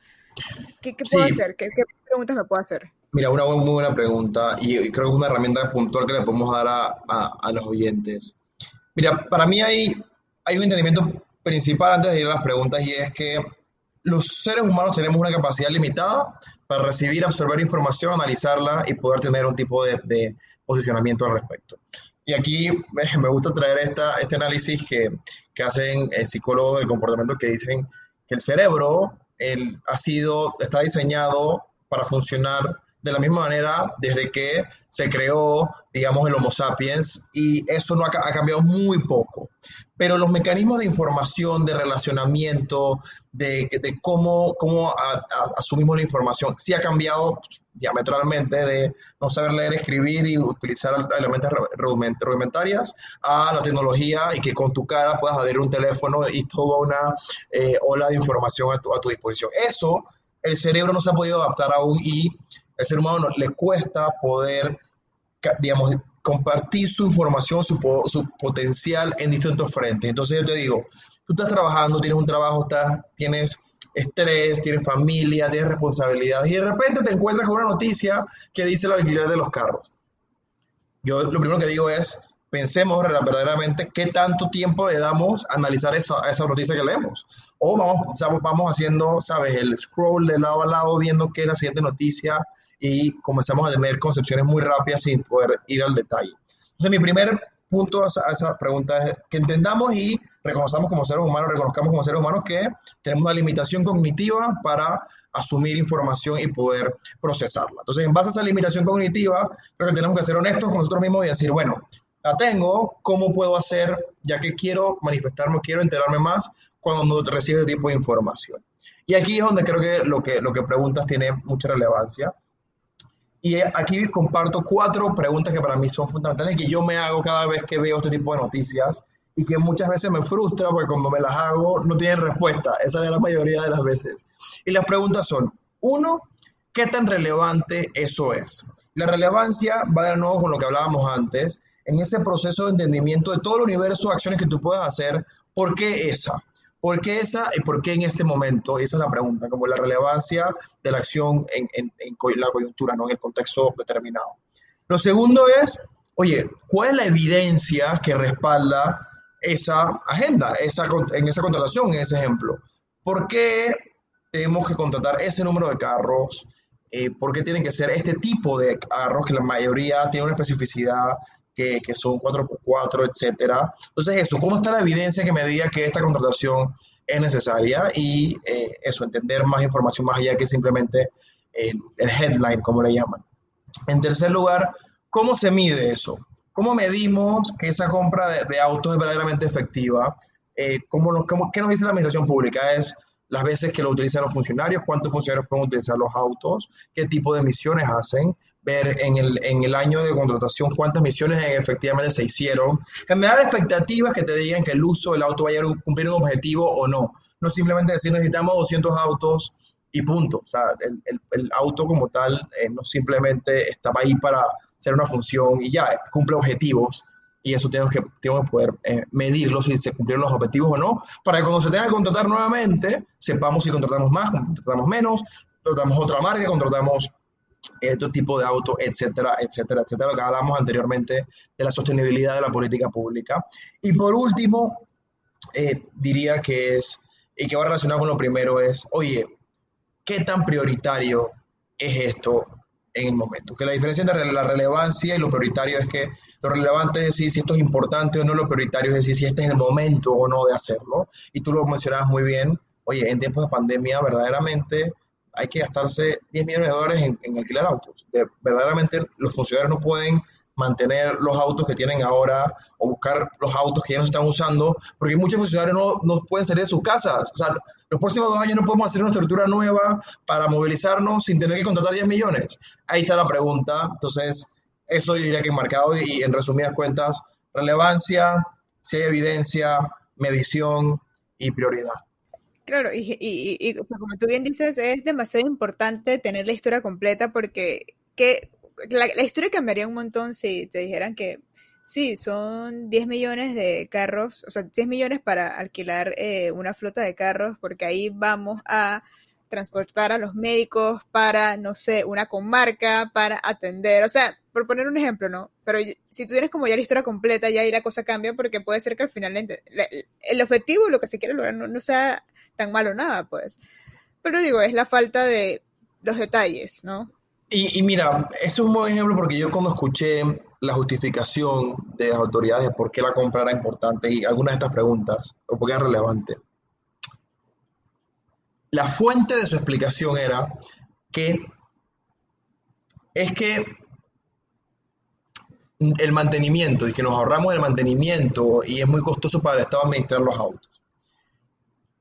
¿Qué, qué puedo hacer? ¿Qué, ¿Qué, preguntas me puedo hacer? Mira, una muy buena pregunta y creo que es una herramienta puntual que le podemos dar a, a, a los oyentes. Mira, para mí hay, hay un entendimiento principal antes de ir a las preguntas y es que los seres humanos tenemos una capacidad limitada para recibir, absorber información, analizarla y poder tener un tipo de, posicionamiento al respecto. Y aquí me gusta traer esta, este análisis que, que hacen eh, psicólogos del comportamiento que dicen que el cerebro ha sido, está diseñado para funcionar de la misma manera desde que se creó, digamos, el Homo sapiens y eso no ha, cambiado muy poco. Pero los mecanismos de información, de relacionamiento, de, cómo, cómo asumimos la información, sí ha cambiado diametralmente de no saber leer, escribir y utilizar elementos rudimentarias a la tecnología y que con tu cara puedas abrir un teléfono y toda una eh, ola de información a tu, a tu disposición. Eso el cerebro no se ha podido adaptar aún y el ser humano le cuesta poder, digamos, compartir su información, su, potencial en distintos frentes. Entonces yo te digo, tú estás trabajando, tienes un trabajo, estás, tienes estrés, tienes familia, tienes responsabilidades y de repente te encuentras con una noticia que dice la alquiler de los carros. Yo lo primero que digo es, pensemos verdaderamente qué tanto tiempo le damos a analizar esa noticia que leemos. O vamos, vamos haciendo, ¿sabes? El scroll de lado a lado viendo qué es la siguiente noticia y comenzamos a tener concepciones muy rápidas sin poder ir al detalle. Entonces, mi primer punto a esa pregunta es que entendamos y reconozcamos como seres humanos, reconozcamos como seres humanos que tenemos una limitación cognitiva para asumir información y poder procesarla. Entonces, en base a esa limitación cognitiva, creo que tenemos que ser honestos con nosotros mismos y decir, bueno, la tengo, ¿cómo puedo hacer, ya que quiero manifestarme, quiero enterarme más cuando recibe este tipo de información? Y aquí es donde creo que lo que, lo que preguntas tiene mucha relevancia. Y aquí comparto cuatro preguntas que para mí son fundamentales que yo me hago cada vez que veo este tipo de noticias y que muchas veces me frustra porque cuando me las hago no tienen respuesta. Esa es la mayoría de las veces. Y las preguntas son, uno, ¿qué tan relevante eso es? La relevancia va de nuevo con lo que hablábamos antes, en ese proceso de entendimiento de todo el universo de acciones que tú puedas hacer, ¿por qué esa? ¿Por qué esa y por qué en este momento? Esa es la pregunta, como la relevancia de la acción en, la coyuntura, no en el contexto determinado. Lo segundo es, oye, ¿cuál es la evidencia que respalda esa agenda, esa, en esa contratación, en ese ejemplo? ¿Por qué tenemos que contratar ese número de carros? Eh, ¿Por qué tienen que ser este tipo de carros que la mayoría tiene una especificidad que, son 4x4, etcétera. Entonces, eso, ¿cómo está la evidencia que me diga que esta contratación es necesaria? Y eh, eso, entender más información más allá que simplemente el, headline, como le llaman. En tercer lugar, ¿cómo se mide eso? ¿Cómo medimos que esa compra de, autos es verdaderamente efectiva? Eh, ¿cómo nos, cómo, ¿Qué nos dice la administración pública? Es las veces que lo utilizan los funcionarios, cuántos funcionarios pueden utilizar los autos, qué tipo de emisiones hacen, ver en el, en el año de contratación cuántas misiones efectivamente se hicieron, generar expectativas que te digan que el uso del auto vaya a cumplir un objetivo o no. No simplemente decir necesitamos 200 autos y punto. O sea, el, el, auto como tal eh, no simplemente estaba ahí para hacer una función y ya, cumple objetivos y eso tenemos que, tenemos que poder eh, medirlo si se cumplieron los objetivos o no, para que cuando se tenga que contratar nuevamente, sepamos si contratamos más, contratamos menos, contratamos otra marca, contratamos otro tipo de auto, etcétera, etcétera, etcétera, lo que hablamos anteriormente de la sostenibilidad de la política pública. Y por último, eh, diría que es, y que va relacionado con lo primero, es, oye, ¿qué tan prioritario es esto en el momento? Que la diferencia entre la relevancia y lo prioritario es que lo relevante es decir si esto es importante o no, lo prioritario es decir si este es el momento o no de hacerlo. Y tú lo mencionabas muy bien, oye, en tiempos de pandemia verdaderamente hay que gastarse 10 millones de dólares en, alquilar autos. verdaderamente los funcionarios no pueden mantener los autos que tienen ahora o buscar los autos que ya no están usando, porque muchos funcionarios no, no pueden salir de sus casas. O sea, los próximos dos años no podemos hacer una estructura nueva para movilizarnos sin tener que contratar 10 millones. Ahí está la pregunta. Entonces, eso yo diría que enmarcado y en resumidas cuentas, relevancia, si hay evidencia, medición y prioridad. Claro, y, como tú bien dices, es demasiado importante tener la historia completa porque que, la, historia cambiaría un montón si te dijeran que sí, son 10 millones de carros, o sea, 10 millones para alquilar eh, una flota de carros porque ahí vamos a transportar a los médicos para, no sé, una comarca, para atender, o sea, por poner un ejemplo, ¿no? Pero si tú tienes como ya la historia completa, ya ahí la cosa cambia porque puede ser que al final el objetivo, lo que se quiere lograr, no sea tan malo nada, pues. pero digo, es la falta de los detalles, ¿no? Y, mira, es un buen ejemplo porque yo cuando escuché la justificación de las autoridades de por qué la compra era importante y algunas de estas preguntas, o por qué era relevante, la fuente de su explicación era que es que el mantenimiento, y que nos ahorramos el mantenimiento y es muy costoso para el Estado administrar los autos.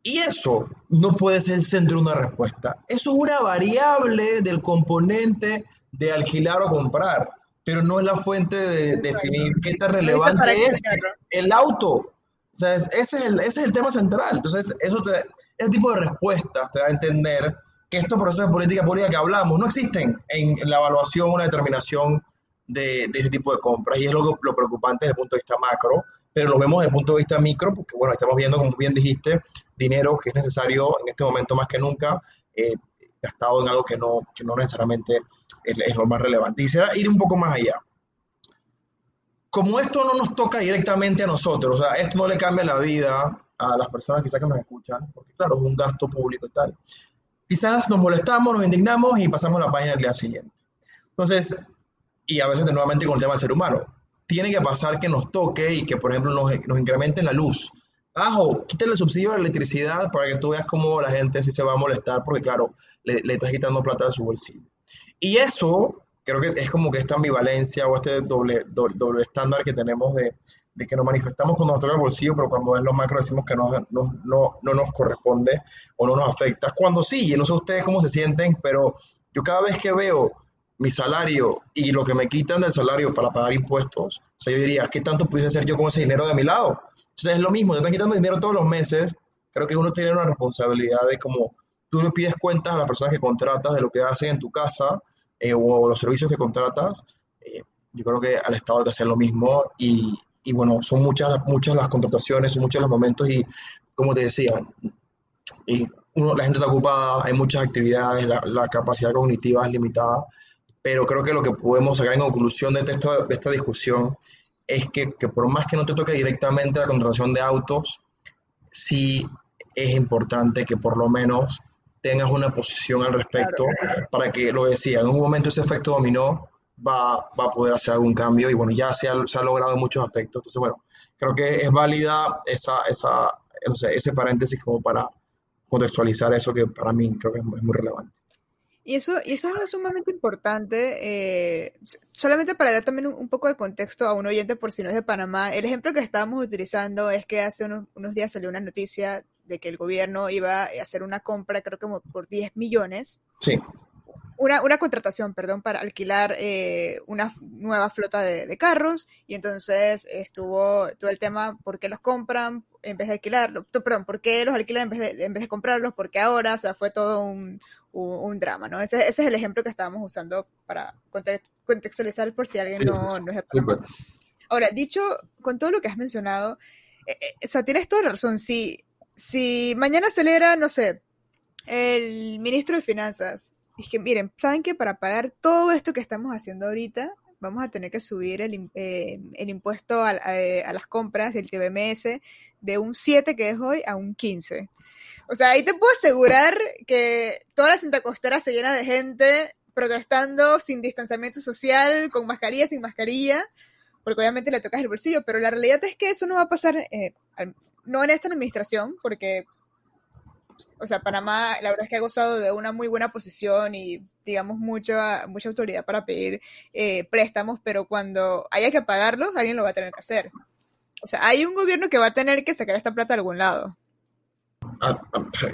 Y eso no puede ser el centro de una respuesta. Eso es una variable del componente de alquilar o comprar, pero no es la fuente de definir qué tan relevante es el auto. O sea, ese es, el, ese es el tema central. Entonces, eso ese tipo de respuestas te da a entender que estos procesos de política pública que hablamos no existen en la evaluación o una determinación de, de ese tipo de compras. Y es lo, lo preocupante desde el punto de vista macro, pero lo vemos desde el punto de vista micro, porque bueno, estamos viendo, como bien dijiste, dinero que es necesario en este momento más que nunca, eh, gastado en algo que no, que no necesariamente es, lo más relevante. Y será ir un poco más allá. Como esto no nos toca directamente a nosotros, o sea, esto no le cambia la vida a las personas quizás que nos escuchan, porque claro, es un gasto público y tal. Quizás nos molestamos, nos indignamos y pasamos la página el día siguiente. Entonces, y a veces nuevamente con el tema del ser humano, tiene que pasar que nos toque y que, por ejemplo, nos, nos incrementen la luz. Ajo, quítale el subsidio a la electricidad para que tú veas cómo la gente sí se va a molestar, porque claro, le, le estás quitando plata de su bolsillo. Y eso creo que es como que esta ambivalencia o este doble, doble, estándar que tenemos de, que nos manifestamos cuando nos toca el bolsillo, pero cuando es lo macro decimos que no, no, no, no nos corresponde o no nos afecta. Cuando sí, no sé ustedes cómo se sienten, pero yo cada vez que veo mi salario y lo que me quitan del salario para pagar impuestos, o sea, yo diría, ¿qué tanto pudiese hacer yo con ese dinero de mi lado? Entonces es lo mismo, te están quitando dinero todos los meses, creo que uno tiene una responsabilidad de como tú le pides cuentas a las personas que contratas de lo que hacen en tu casa eh, o los servicios que contratas, eh, yo creo que al Estado hay hacer lo mismo y, y, bueno, son muchas, muchas las contrataciones, son muchos los momentos y como te decía, y uno, la gente está ocupada, hay muchas actividades, la, la capacidad cognitiva es limitada pero creo que lo que podemos sacar en conclusión de esta, de esta discusión es que, que, por más que no te toque directamente la contratación de autos, sí es importante que por lo menos tengas una posición al respecto para que, lo decía, en un momento ese efecto dominó va, va a poder hacer algún cambio y bueno, ya se ha, se ha, logrado en muchos aspectos. Entonces, bueno, creo que es válida esa, esa, no sé, ese paréntesis como para contextualizar eso que para mí creo que es muy relevante. Y eso, y eso es algo sumamente importante, eh, solamente para dar también un, poco de contexto a un oyente por si no es de Panamá. El ejemplo que estábamos utilizando es que hace unos, unos días salió una noticia de que el gobierno iba a hacer una compra, creo que por 10 millones. Sí. Una, una, contratación, perdón, para alquilar eh, una nueva flota de, de, carros y entonces estuvo todo el tema, ¿por qué los compran en vez de alquilarlos? Perdón, ¿por qué los alquilan en vez de, en vez de comprarlos? Porque ahora, o sea, fue todo un, un, drama, ¿no? Ese, ese, es el ejemplo que estábamos usando para contextualizar por si alguien no, no es de. Ahora, dicho con todo lo que has mencionado, eh, eh, o sea, tienes toda la razón. Si, si mañana celebra, no sé, el ministro de Finanzas, es que miren, saben que para pagar todo esto que estamos haciendo ahorita, vamos a tener que subir el, eh, el impuesto a, a, a, las compras del TBMS de un 7 que es hoy a un 15. O sea, ahí te puedo asegurar que toda la Santa Costera se llena de gente protestando sin distanciamiento social, con mascarilla, sin mascarilla, porque obviamente le tocas el bolsillo, pero la realidad es que eso no va a pasar, eh, no en esta administración, porque, o sea, Panamá la verdad es que ha gozado de una muy buena posición y, digamos, mucha, mucha autoridad para pedir eh, préstamos, pero cuando haya que pagarlos, alguien lo va a tener que hacer. O sea, hay un gobierno que va a tener que sacar esta plata de algún lado. Ah,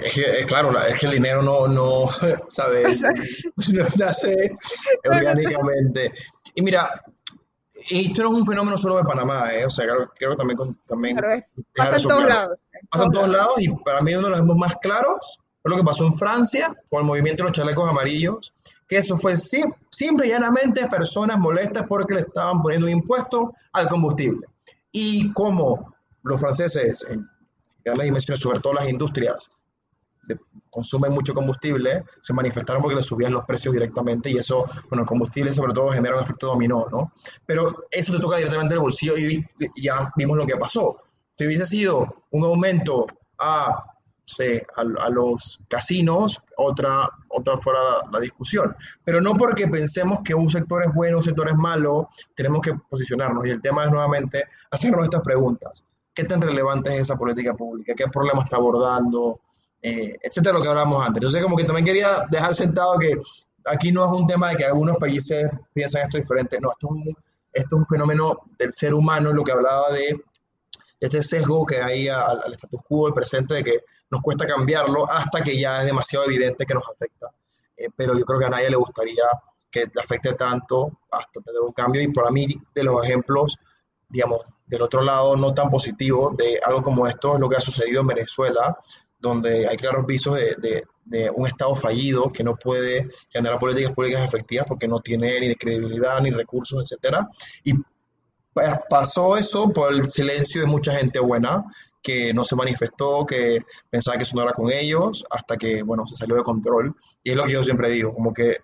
es que, eh, claro, es que el dinero no, no ¿sabes? No nace orgánicamente. Y mira, esto no es un fenómeno solo de Panamá, ¿eh? O sea, creo, creo que también... también pasa en todos lados. Pasa en todos lados y para mí uno de los más claros fue lo que pasó en Francia con el movimiento de los chalecos amarillos, que eso fue simple y llanamente personas molestas porque le estaban poniendo un impuesto al combustible. Y como los franceses grandes dimensiones, sobre todo las industrias, de, consumen mucho combustible, se manifestaron porque les subían los precios directamente y eso, bueno, el combustible sobre todo genera un efecto dominó, ¿no? Pero eso te toca directamente el bolsillo y ya vimos lo que pasó. Si hubiese sido un aumento a a, los casinos, otra, otra fuera la, la, discusión. Pero no porque pensemos que un sector es bueno, un sector es malo, tenemos que posicionarnos. Y el tema es nuevamente hacernos estas preguntas. ¿Qué tan relevante es esa política pública? ¿Qué problema está abordando? Eh, etcétera, lo que hablábamos antes. Entonces, como que también quería dejar sentado que aquí no es un tema de que algunos países piensan esto diferente, no, esto es un, esto es un fenómeno del ser humano, lo que hablaba de este sesgo que hay al, al status quo, el presente, de que nos cuesta cambiarlo hasta que ya es demasiado evidente que nos afecta. Eh, pero yo creo que a nadie le gustaría que te afecte tanto hasta tener un cambio. Y para mí, de los ejemplos, digamos, del otro lado, no tan positivo de algo como esto, es lo que ha sucedido en Venezuela, donde hay claros visos de, de, un Estado fallido que no puede generar políticas públicas efectivas porque no tiene ni credibilidad, ni recursos, etcétera. Y pasó eso por el silencio de mucha gente buena que no se manifestó, que pensaba que eso no era con ellos, hasta que, bueno, se salió de control. Y es lo que yo siempre digo, como que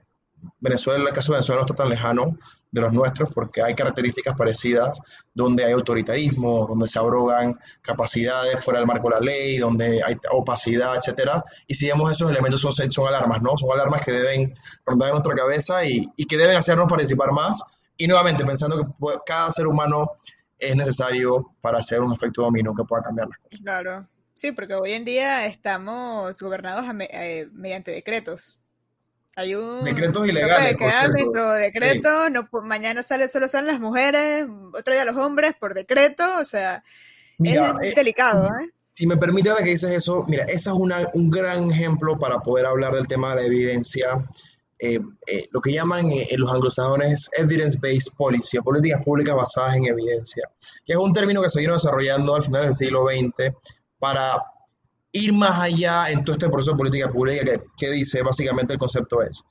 Venezuela, el caso de Venezuela no está tan lejano de los nuestros porque hay características parecidas donde hay autoritarismo, donde se abrogan capacidades fuera del marco de la ley, donde hay opacidad, etcétera. Y si vemos esos elementos son, son alarmas, ¿no? Son alarmas que deben rondar en nuestra cabeza y, y que deben hacernos participar más. Y nuevamente pensando que cada ser humano es necesario para hacer un efecto dominó que pueda cambiar las cosas. Claro, sí, porque hoy en día estamos gobernados eh, mediante decretos. Hay un decretos ilegales. Que dentro decreto, no, mañana sale, solo salen las mujeres, otro día los hombres por decreto, o sea, es eh, delicado. ¿eh? Si me permite ahora que dices eso, mira, ese es una, un gran ejemplo para poder hablar del tema de la evidencia, eh, lo que llaman los anglosajones evidence-based policy, políticas públicas basadas en evidencia, que es un término que se vino desarrollando al final del siglo XX para ir más allá en todo este proceso de política pública que, dice básicamente el concepto es,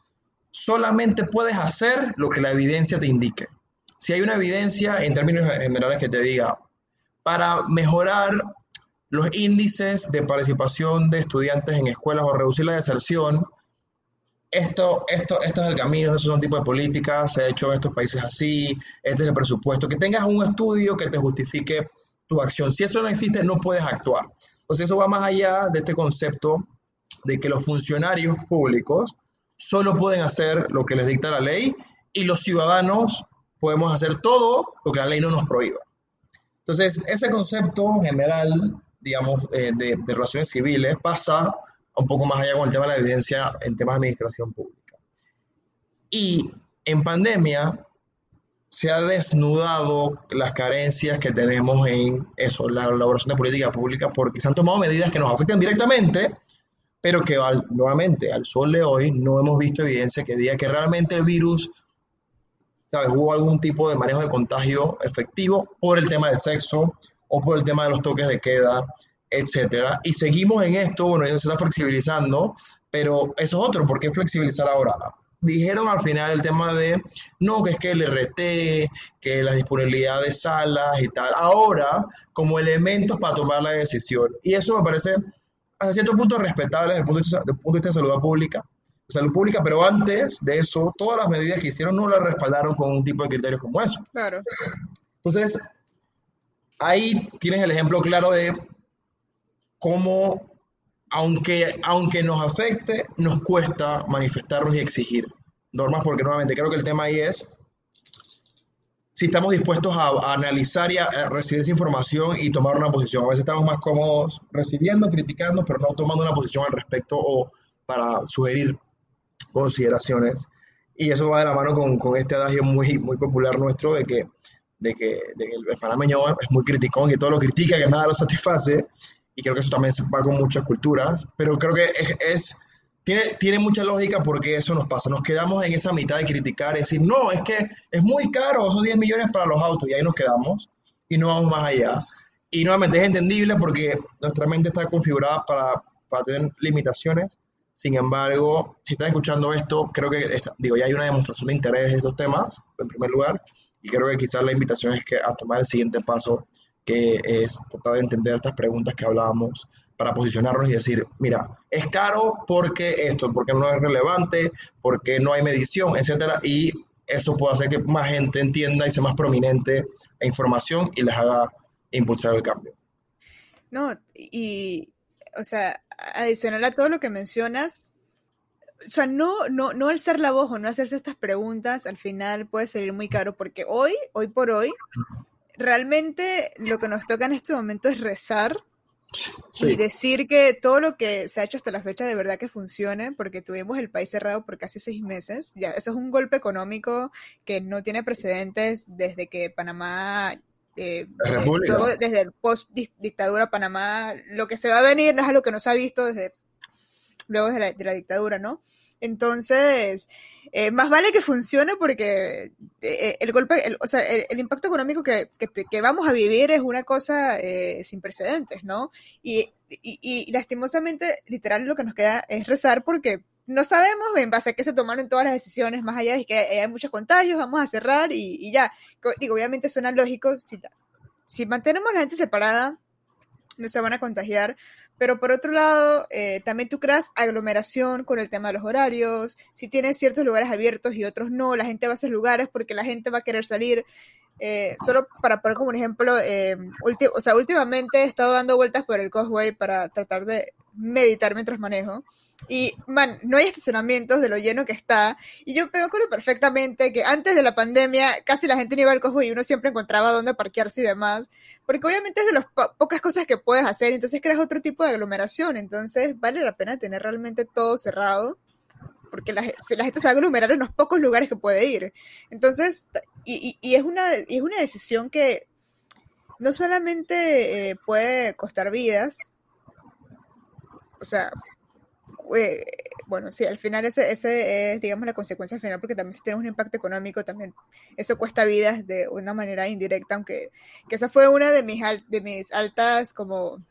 solamente puedes hacer lo que la evidencia te indique. Si hay una evidencia en términos generales que te diga, para mejorar los índices de participación de estudiantes en escuelas o reducir la deserción, esto, esto, esto es el camino, esos son tipos de políticas, se ha hecho en estos países así, este es el presupuesto, que tengas un estudio que te justifique tu acción. Si eso no existe, no puedes actuar. Pues eso va más allá de este concepto de que los funcionarios públicos solo pueden hacer lo que les dicta la ley y los ciudadanos podemos hacer todo lo que la ley no nos prohíba. Entonces, ese concepto general, digamos, eh, de, de, relaciones civiles pasa un poco más allá con el tema de la evidencia en temas de administración pública. Y en pandemia, se ha desnudado las carencias que tenemos en eso, la elaboración de política pública, porque se han tomado medidas que nos afectan directamente, pero que nuevamente al sol de hoy no hemos visto evidencia que diga que realmente el virus, ¿sabes? Hubo algún tipo de manejo de contagio efectivo por el tema del sexo o por el tema de los toques de queda, etcétera. Y seguimos en esto, bueno, ya se está flexibilizando, pero eso es otro, ¿por qué flexibilizar ahora? Dijeron al final el tema de, no, que es que el RT, que la disponibilidad de salas y tal, ahora como elementos para tomar la decisión. Y eso me parece hasta cierto punto respetable desde el punto de vista, desde el punto de, vista de salud pública, salud pública, pero antes de eso, todas las medidas que hicieron no las respaldaron con un tipo de criterios como eso. Claro. Entonces, ahí tienes el ejemplo claro de cómo aunque, aunque nos afecte, nos cuesta manifestarnos y exigir normas, porque nuevamente creo que el tema ahí es si estamos dispuestos a, analizar y a, recibir esa información y tomar una posición. A veces estamos más cómodos recibiendo, criticando, pero no tomando una posición al respecto o para sugerir consideraciones. Y eso va de la mano con, con este adagio muy, muy popular nuestro de que, de que, de que el panameño es muy criticón y todo lo critica, que nada lo satisface y creo que eso también se va con muchas culturas, pero creo que es, tiene, tiene mucha lógica porque eso nos pasa, nos quedamos en esa mitad de criticar y decir, no, es que es muy caro, esos 10 millones para los autos, y ahí nos quedamos y no vamos más allá. Y nuevamente es entendible porque nuestra mente está configurada para, para tener limitaciones. Sin embargo, si estás escuchando esto, creo que digo, ya hay una demostración de interés en estos temas, en primer lugar, y creo que quizás la invitación es que a tomar el siguiente paso que es tratar de entender estas preguntas que hablábamos para posicionarnos y decir, mira, es caro porque esto, porque no es relevante, porque no hay medición, etcétera, y eso puede hacer que más gente entienda y sea más prominente la información y les haga impulsar el cambio. No, y o sea, adicional a todo lo que mencionas, o sea, no, no, no alzar la voz o no hacerse estas preguntas al final puede salir muy caro porque hoy, hoy por hoy, realmente lo que nos toca en este momento es rezar y decir que todo lo que se ha hecho hasta la fecha de verdad que funcione, porque tuvimos el país cerrado por casi seis meses. Ya, eso es un golpe económico que no tiene precedentes desde que Panamá eh, desde el post dictadura Panamá, lo que se va a venir no es algo que no se ha visto desde luego de la, de la dictadura, ¿no? Entonces, eh, más vale que funcione porque eh, el golpe, o sea, el, impacto económico que, que, vamos a vivir es una cosa eh, sin precedentes, ¿no? Y, y, y, lastimosamente, literal, lo que nos queda es rezar porque no sabemos en base a qué se tomaron todas las decisiones, más allá de que hay muchos contagios, vamos a cerrar y, y ya. Digo, obviamente suena lógico, si, si mantenemos a la gente separada, no se van a contagiar, pero por otro lado, eh, también tú creas aglomeración con el tema de los horarios. Si tienes ciertos lugares abiertos y otros no, la gente va a esos lugares porque la gente va a querer salir. Eh, solo para poner como un ejemplo, eh, o sea, últimamente he estado dando vueltas por el Causeway para tratar de meditar mientras manejo. Y, man, no hay estacionamientos de lo lleno que está. Y yo me acuerdo perfectamente que antes de la pandemia casi la gente no iba al cojo y uno siempre encontraba dónde parquearse y demás. Porque obviamente es de las pocas cosas que puedes hacer. Entonces creas otro tipo de aglomeración. Entonces vale la pena tener realmente todo cerrado. Porque la, la gente se va a aglomerar en los pocos lugares que puede ir. Entonces, y, y, es, una, y es una decisión que no solamente eh, puede costar vidas, o sea, eh, bueno, sí, al final ese, ese es, digamos, la consecuencia final, porque también si tenemos un impacto económico, también eso cuesta vidas de una manera indirecta, aunque que esa fue una de mis, de mis altas, como,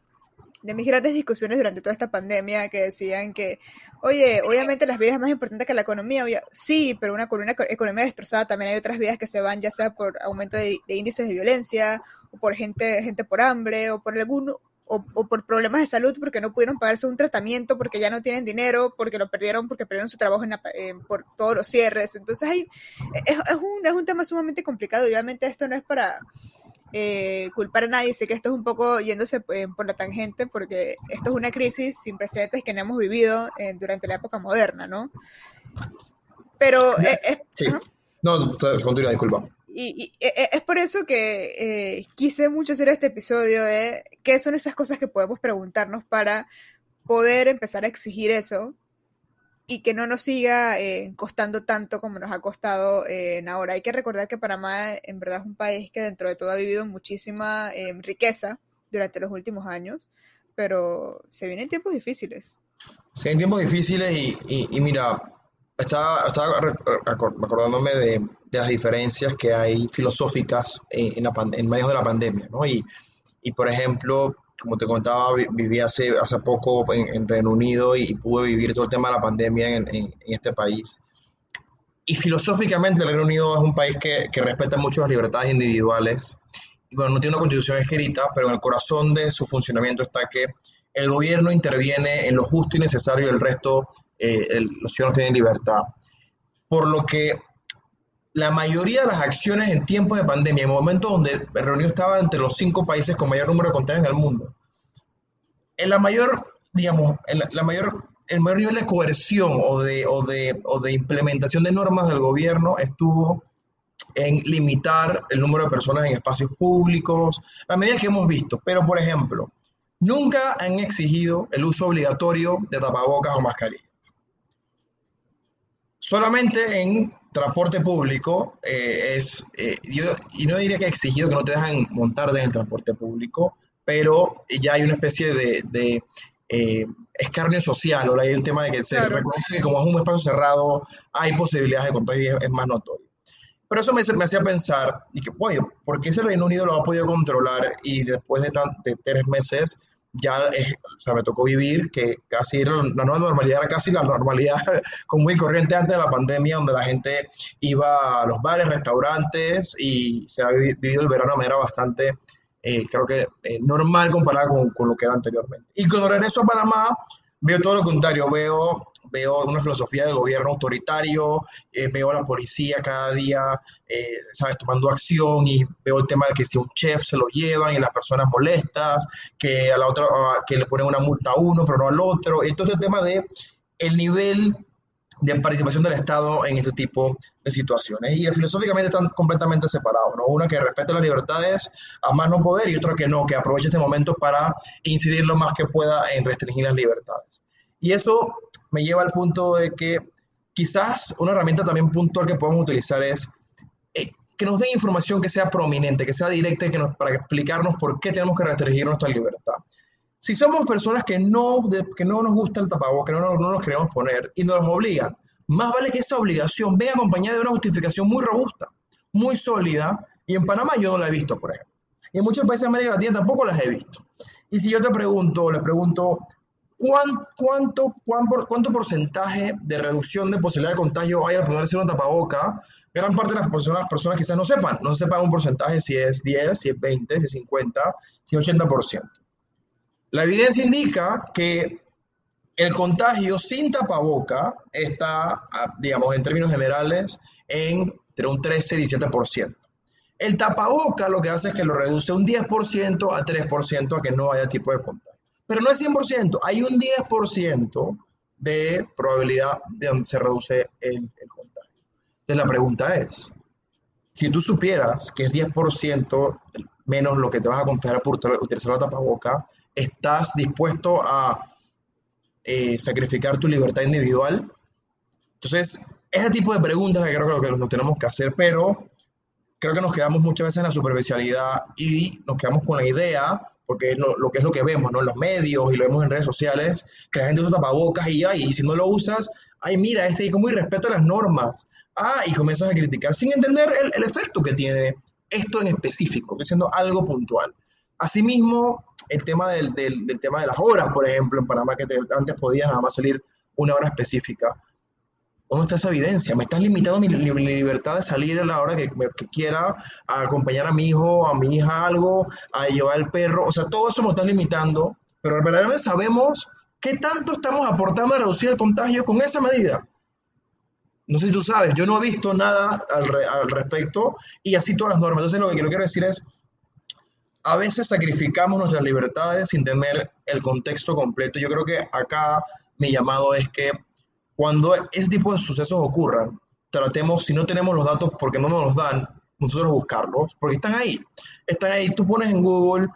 de mis grandes discusiones durante toda esta pandemia, que decían que, oye, obviamente las vidas más importante que la economía, sí, pero una, una economía destrozada también hay otras vidas que se van, ya sea por aumento de, de índices de violencia, o por gente, gente por hambre, o por algún o, por problemas de salud porque no pudieron pagarse un tratamiento, porque ya no tienen dinero, porque lo perdieron, porque perdieron su trabajo por todos los cierres. Entonces hay, es, es, un, es un tema sumamente complicado y obviamente esto no es para eh, culpar a nadie, sé que esto es un poco yéndose eh, por la tangente porque esto es una crisis sin precedentes que no hemos vivido eh, durante la época moderna, ¿no? Pero... Sí. No, continúa, disculpa. Y, e, e, es por eso que eh, quise mucho hacer este episodio de qué son esas cosas que podemos preguntarnos para poder empezar a exigir eso y que no nos siga eh, costando tanto como nos ha costado eh, ahora. Hay que recordar que Panamá en verdad es un país que dentro de todo ha vivido muchísima riqueza durante los últimos años, pero se vienen tiempos difíciles. Se vienen tiempos difíciles y, y mira, estaba, estaba acordándome de, las diferencias que hay filosóficas en, en, medio de la pandemia, ¿no? Y, y, por ejemplo, como te contaba, viví hace, hace poco en, Reino Unido y, pude vivir todo el tema de la pandemia en, en, este país. Y filosóficamente el Reino Unido es un país que, que respeta mucho las libertades individuales. Y bueno, no tiene una constitución escrita, pero en el corazón de su funcionamiento está que el gobierno interviene en lo justo y necesario y el resto eh, los ciudadanos tienen libertad. Por lo que la mayoría de las acciones en tiempos de pandemia, en momentos donde Reino estaba entre los cinco países con mayor número de contagios en el mundo, en la mayor, digamos, en la, mayor, el mayor nivel de coerción o de, o, de, o de implementación de normas del gobierno estuvo en limitar el número de personas en espacios públicos, las medidas que hemos visto. Pero, por ejemplo, nunca han exigido el uso obligatorio de tapabocas o mascarillas. Solamente en transporte público eh, es, eh, yo, y no diría que exigido que no te dejan montar en el transporte público, pero ya hay una especie de, de eh, escarnio social, o hay un tema de que se reconoce que como es un espacio cerrado, hay posibilidades de contagio y es, más notorio. Pero eso me, me, hacía pensar, y que, oye, ¿por qué ese Reino Unido lo ha podido controlar y después de, de tres meses ya o sea, me tocó vivir que casi la nueva normalidad era casi la normalidad con muy corriente antes de la pandemia, donde la gente iba a los bares, restaurantes y se ha vivido el verano de manera bastante, eh, creo que eh, normal comparada con, con, lo que era anteriormente. Y cuando regreso a Panamá, veo todo lo contrario, veo veo una filosofía del gobierno autoritario, eh, veo a la policía cada día, eh, ¿sabes?, tomando acción y veo el tema de que si un chef se lo llevan y las personas molestas, que a la otra, que le ponen una multa a uno, pero no al otro. Entonces el tema de el nivel de participación del Estado en este tipo de situaciones. Y filosóficamente están completamente separados, ¿no? Una que respete las libertades a más no poder y otra que no, que aproveche este momento para incidir lo más que pueda en restringir las libertades. Y eso me lleva al punto de que quizás una herramienta también puntual que podemos utilizar es eh, que nos den información que sea prominente, que sea directa que nos, para explicarnos por qué tenemos que restringir nuestra libertad. Si somos personas que no, que no nos gusta el tapabocas, que no, no nos queremos poner y nos obligan, más vale que esa obligación venga acompañada de una justificación muy robusta, muy sólida, y en Panamá yo no la he visto, por ejemplo. Y en muchos países de América Latina tampoco las he visto. Y si yo te pregunto, le pregunto, ¿cuánto, cuánto, cuánto porcentaje de reducción de posibilidad de contagio hay al ponerse una tapaboca? Gran parte de las personas, personas quizás no sepan, no sepan un porcentaje si es 10, si es 20, si es 50, si es 80%. La evidencia indica que el contagio sin tapaboca está, ah, digamos, en términos generales, entre un 13 y 17%. El tapaboca lo que hace es que lo reduce un 10% a 3% a que no haya tipo de contagio. Pero no es 100%, hay un 10% de probabilidad de donde se reduce el, el contagio. Entonces la pregunta es, si tú supieras que es 10% menos lo que te vas a contagiar por utilizar la tapaboca, estás dispuesto a eh, sacrificar tu libertad individual. Entonces, ese tipo de preguntas que creo que nos tenemos que hacer, pero creo que nos quedamos muchas veces en la superficialidad y nos quedamos con la idea, porque lo, que es lo que vemos ¿no? en los medios y lo vemos en redes sociales, que la gente usa tapabocas y, ay, y si no lo usas, ay, mira, este como irrespeto a las normas. Ah, y comienzas a criticar sin entender el, efecto que tiene esto en específico, siendo algo puntual. Asimismo, el tema del, del, tema de las horas, por ejemplo, en Panamá, que antes podías nada más salir una hora específica. ¿Dónde está esa evidencia? Me estás limitando mi, libertad de salir a la hora que, quiera, a acompañar a mi hijo, a mi hija algo, a llevar el perro. O sea, todo eso me estás limitando, pero verdaderamente sabemos qué tanto estamos aportando a reducir el contagio con esa medida. No sé si tú sabes, yo no he visto nada al respecto y así todas las normas. Entonces, lo que quiero decir es, a veces sacrificamos nuestras libertades sin tener el contexto completo. Yo creo que acá mi llamado es que cuando ese tipo de sucesos ocurran, tratemos, si no tenemos los datos porque no nos los dan, nosotros buscarlos, porque están ahí. Están ahí. Tú pones en Google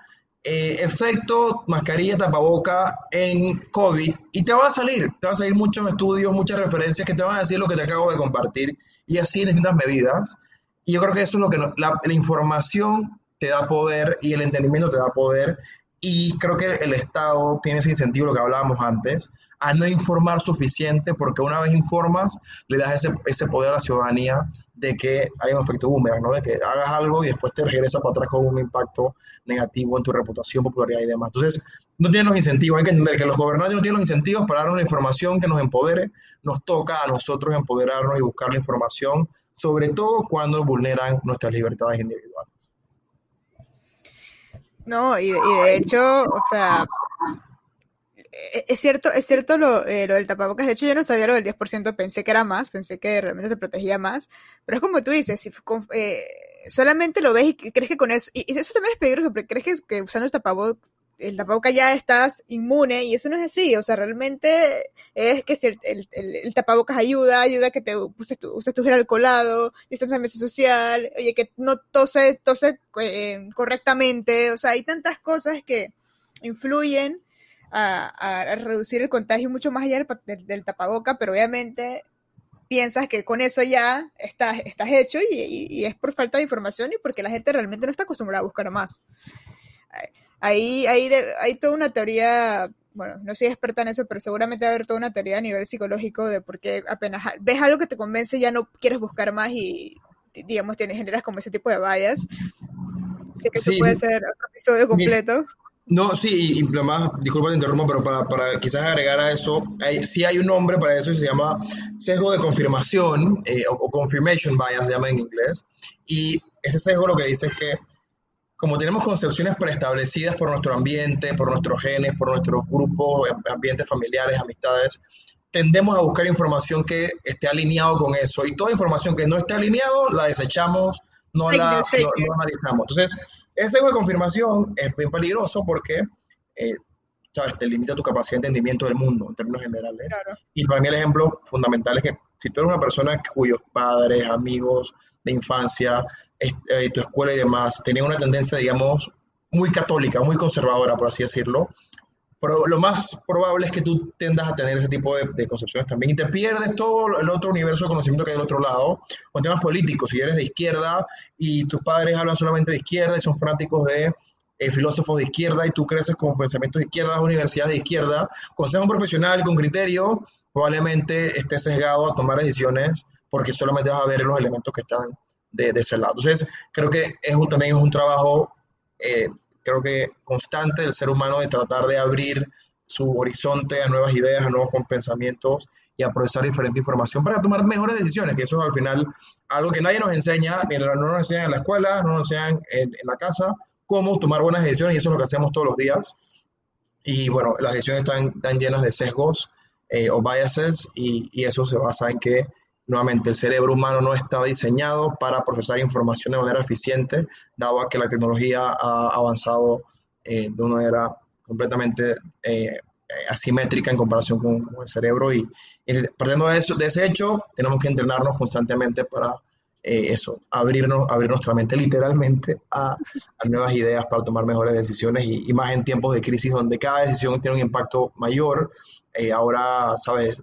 eh, efecto mascarilla tapaboca en COVID y te va a salir, te van a salir muchos estudios, muchas referencias que te van a decir lo que te acabo de compartir y así en distintas medidas. Y yo creo que eso es lo que la, la información te da poder y el entendimiento te da poder. Y creo que el Estado tiene ese incentivo, lo que hablábamos antes, a no informar suficiente, porque una vez informas, le das ese, ese poder a la ciudadanía de que hay un efecto boomerang, ¿no? de que hagas algo y después te regresa para atrás con un impacto negativo en tu reputación, popularidad y demás. Entonces, no tienen los incentivos, hay que entender que los gobernantes no tienen los incentivos para darnos la información que nos empodere, nos toca a nosotros empoderarnos y buscar la información, sobre todo cuando vulneran nuestras libertades individuales. No, y, de hecho, o sea, es cierto, es cierto lo, eh, lo, del tapabocas. De hecho, yo no sabía lo del 10%, pensé que era más, pensé que realmente te protegía más. Pero es como tú dices, si eh, solamente lo ves y crees que con eso. Y, eso también es peligroso, porque crees que, que usando el tapabocas el tapabocas ya estás inmune y eso no es así, o sea, realmente es que si el, el, el, tapabocas ayuda, ayuda a que te uses tu, uses tu gel alcoholado, distanciamiento social, oye, que no tose, tose eh, correctamente, o sea, hay tantas cosas que influyen a, a reducir el contagio mucho más allá del, del, tapaboca, pero obviamente piensas que con eso ya estás, estás hecho y, y, y es por falta de información y porque la gente realmente no está acostumbrada a buscar más ahí, ahí hay toda una teoría, bueno, no soy experta en eso, pero seguramente va a haber toda una teoría a nivel psicológico de por qué apenas ves algo que te convence ya no quieres buscar más y, digamos, tienes, generas como ese tipo de vallas. Sé que sí, puede ser otro episodio completo. No, sí, y, más, disculpa te interrumpo, pero para, para, quizás agregar a eso, hay, sí hay un nombre para eso, se llama sesgo de confirmación, eh, o, o, confirmation bias, se llama en inglés, y ese sesgo lo que dice es que como tenemos concepciones preestablecidas por nuestro ambiente, por nuestros genes, por nuestros grupos, ambientes familiares, amistades, tendemos a buscar información que esté alineado con eso y toda información que no esté alineado la desechamos, no la no, analizamos. Entonces, ese de confirmación es bien peligroso porque eh, ¿sabes? te limita tu capacidad de entendimiento del mundo en términos generales. Y para mí el ejemplo fundamental es que si tú eres una persona cuyos padres, amigos de infancia, eh, tu escuela y demás tenían una tendencia, digamos, muy católica, muy conservadora, por así decirlo, pero lo más probable es que tú tendas a tener ese tipo de, concepciones también y te pierdes todo el otro universo de conocimiento que hay del otro lado. Con temas políticos, si eres de izquierda y tus padres hablan solamente de izquierda y son fanáticos de eh, filósofos de izquierda y tú creces con pensamientos de izquierda, universidades de izquierda, consejo un profesional con criterio, probablemente estés sesgado a tomar decisiones porque solamente vas a ver los elementos que están de, ese lado. Entonces, creo que es un, también es un trabajo eh, creo que constante del ser humano de tratar de abrir su horizonte a nuevas ideas, a nuevos pensamientos y a procesar diferente información para tomar mejores decisiones, que eso es al final algo que nadie nos enseña, ni no nos enseñan en la escuela, no nos enseñan en, la casa, cómo tomar buenas decisiones y eso es lo que hacemos todos los días. Y bueno, las decisiones están, llenas de sesgos eh, o biases y, y eso se basa en que Nuevamente, el cerebro humano no está diseñado para procesar información de manera eficiente, dado a que la tecnología ha avanzado eh, de una manera completamente eh, asimétrica en comparación con, el cerebro. Y, partiendo de, ese hecho, tenemos que entrenarnos constantemente para eh, eso, abrirnos, abrir nuestra mente literalmente a, nuevas ideas para tomar mejores decisiones y, más en tiempos de crisis donde cada decisión tiene un impacto mayor. ahora, ¿sabes?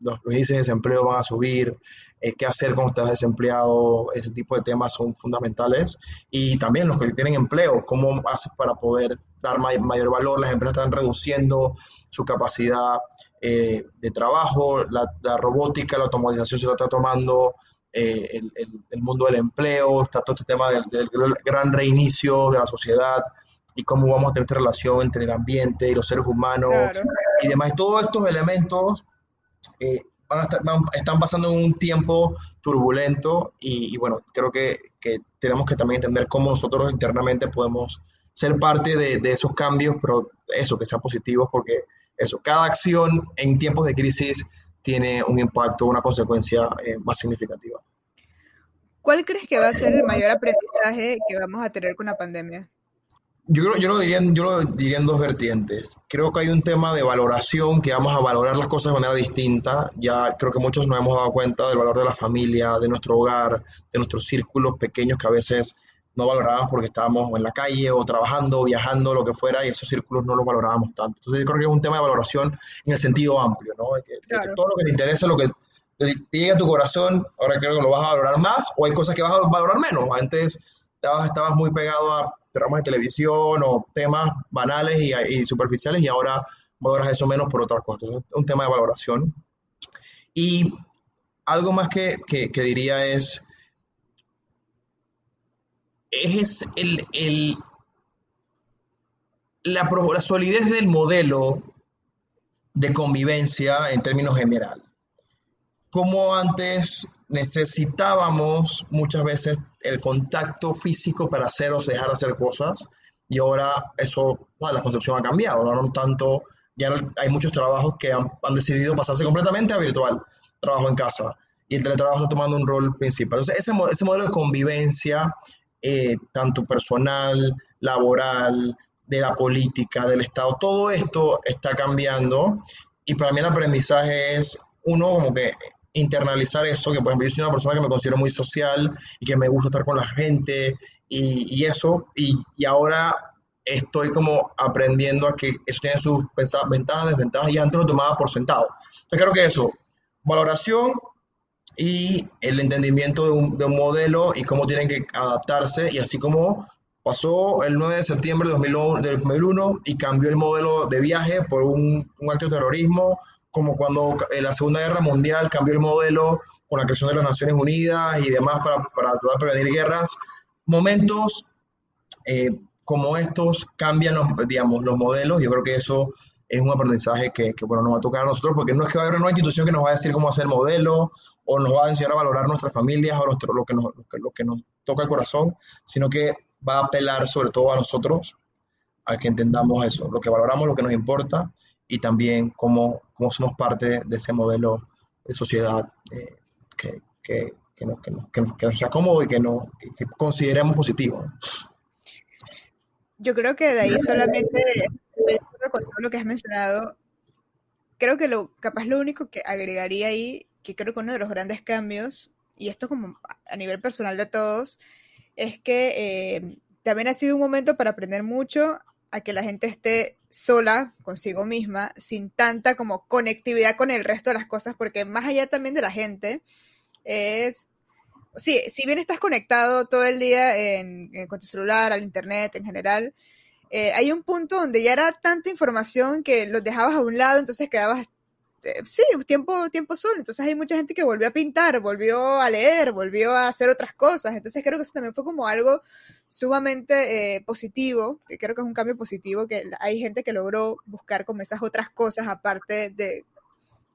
Los, índices de desempleo van a subir, eh, qué hacer cuando estás desempleado, ese tipo de temas son fundamentales. Y también los que tienen empleo, cómo haces para poder dar mayor valor. Las empresas están reduciendo su capacidad eh, de trabajo, la, robótica, la automatización se lo está tomando. Eh, el, mundo del empleo, está todo este tema del, gran reinicio de la sociedad y cómo vamos a tener esta relación entre el ambiente y los seres humanos y demás. Todos estos elementos eh, están pasando un tiempo turbulento y, bueno, creo que, tenemos que también entender cómo nosotros internamente podemos ser parte de, esos cambios, pero eso, que sean positivos, porque eso, cada acción en tiempos de crisis tiene un impacto, una consecuencia eh, más significativa. ¿Cuál crees que va a ser el mayor aprendizaje que vamos a tener con la pandemia? Yo, creo, yo, lo diría, yo lo diría en dos vertientes. Creo que hay un tema de valoración, que vamos a valorar las cosas de manera distinta. Ya creo que muchos nos hemos dado cuenta del valor de la familia, de nuestro hogar, de nuestros círculos pequeños que a veces no valorábamos porque estábamos en la calle o trabajando, viajando, lo que fuera, y esos círculos no los valorábamos tanto. Entonces yo creo que es un tema de valoración en el sentido amplio, ¿no? que, todo lo que te interesa, lo que te llega a tu corazón, ahora creo que lo vas a valorar más, o hay cosas que vas a valorar menos. Antes estabas, estabas muy pegado a programas de televisión o temas banales y, superficiales y ahora valoras eso menos por otras cosas. Es un tema de valoración. Y algo más que, diría es, es el, el la, la, solidez del modelo de convivencia en términos general. Como antes necesitábamos muchas veces el contacto físico para hacer o dejar hacer cosas y ahora eso, la concepción ha cambiado, ahora no tanto, ya hay muchos trabajos que han, decidido pasarse completamente a virtual, trabajo en casa y el teletrabajo está tomando un rol principal. Entonces ese, ese modelo de convivencia, eh, tanto personal, laboral, de la política, del Estado, todo esto está cambiando y para mí el aprendizaje es uno como que internalizar eso, que por ejemplo yo soy una persona que me considero muy social y que me gusta estar con la gente y, eso, y, y, ahora estoy como aprendiendo a que eso tiene sus ventajas, desventajas y antes lo tomaba por sentado. Entonces creo que eso, valoración y el entendimiento de un, de un modelo y cómo tienen que adaptarse y así como pasó el 9 de septiembre de 2001, y cambió el modelo de viaje por un, un acto de terrorismo, como cuando en la Segunda Guerra Mundial cambió el modelo con la creación de las Naciones Unidas y demás para, para tratar de prevenir guerras. Momentos eh, como estos cambian los, digamos, los modelos. Yo creo que eso es un aprendizaje que, que, bueno, nos va a tocar a nosotros, porque no es que va a haber una institución que nos va a decir cómo hacer el modelo, o nos va a enseñar a valorar nuestras familias, o nuestro, lo, que nos, lo que nos toca el corazón, sino que va a apelar sobre todo a nosotros, a que entendamos eso, lo que valoramos, lo que nos importa, y también cómo, cómo somos parte de ese modelo de sociedad eh, que, que, que, nos, que, nos, que, nos, sea cómodo y que, no, que consideremos positivo. Yo creo que de ahí solamente, con todo lo que has mencionado, creo que lo capaz lo único que agregaría ahí, que creo que uno de los grandes cambios, y esto como a nivel personal de todos, es que eh, también ha sido un momento para aprender mucho a que la gente esté sola consigo misma, sin tanta como conectividad con el resto de las cosas, porque más allá también de la gente, es, sí, si bien estás conectado todo el día en, en, con tu celular, al internet en general, eh, hay un punto donde ya era tanta información que los dejabas a un lado, entonces quedabas eh, sí, tiempo, tiempo solo. Entonces hay mucha gente que volvió a pintar, volvió a leer, volvió a hacer otras cosas. Entonces creo que eso también fue como algo sumamente eh, positivo, creo que es un cambio positivo, que hay gente que logró buscar como esas otras cosas aparte de,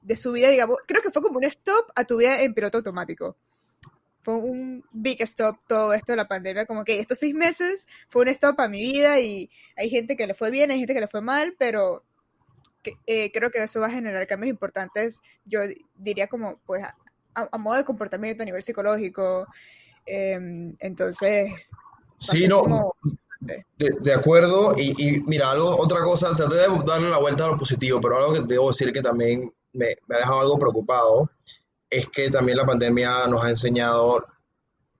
de su vida, digamos. Creo que fue como un stop a tu vida en piloto automático. Fue un big stop todo esto de la pandemia, como que estos seis meses fue un stop a mi vida y hay gente que le fue bien, hay gente que le fue mal, pero eh, creo que eso va a generar cambios importantes, yo diría como pues a, a modo de comportamiento a nivel psicológico. Eh, entonces... Sí, no, como... de, de, acuerdo. Y, y, mira, algo, otra cosa, traté de darle la vuelta a lo positivo, pero algo que debo decir que también me, me ha dejado algo preocupado es que también la pandemia nos ha enseñado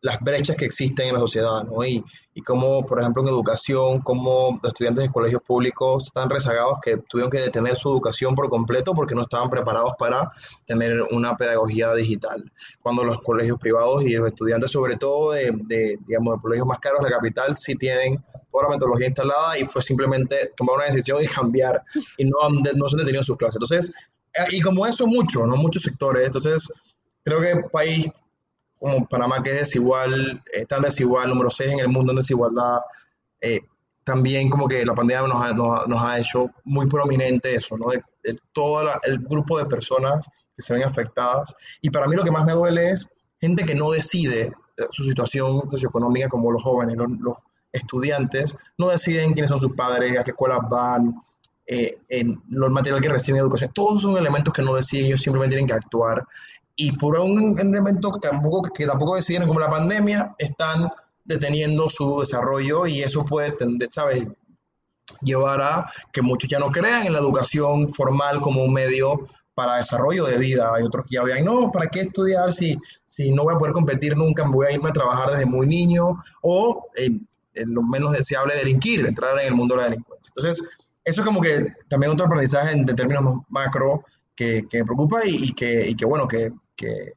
las brechas que existen en la sociedad, ¿no? Y, y cómo, por ejemplo, en educación, cómo los estudiantes de colegios públicos están rezagados que tuvieron que detener su educación por completo porque no estaban preparados para tener una pedagogía digital. Cuando los colegios privados y los estudiantes, sobre todo de, de digamos, de colegios más caros de la capital, sí tienen toda la metodología instalada y fue simplemente tomar una decisión y cambiar y no, no se han detenido sus clases. Entonces, y como eso mucho, ¿no? Muchos sectores. Entonces, creo que país como Panamá, que es desigual, eh, tan desigual, número 6 en el mundo en desigualdad, eh, también como que la pandemia nos ha, nos, nos ha hecho muy prominente eso, ¿no? De, de todo la, el grupo de personas que se ven afectadas. Y para mí lo que más me duele es gente que no decide su situación socioeconómica, como los jóvenes, los, los estudiantes, no deciden quiénes son sus padres, a qué escuelas van, eh, en los material que reciben educación. Todos son elementos que no deciden, ellos simplemente tienen que actuar y por un elemento que tampoco, que tampoco deciden como la pandemia, están deteniendo su desarrollo y eso puede, ¿sabes? llevar a que muchos ya no crean en la educación formal como un medio para desarrollo de vida. Hay otros que ya vean, no, ¿para qué estudiar si, si no voy a poder competir nunca? Voy a irme a trabajar desde muy niño o eh, lo menos deseable delinquir, entrar en el mundo de la delincuencia. Entonces, eso es como que también otro aprendizaje en, términos macro que, me preocupa y que, bueno, que que,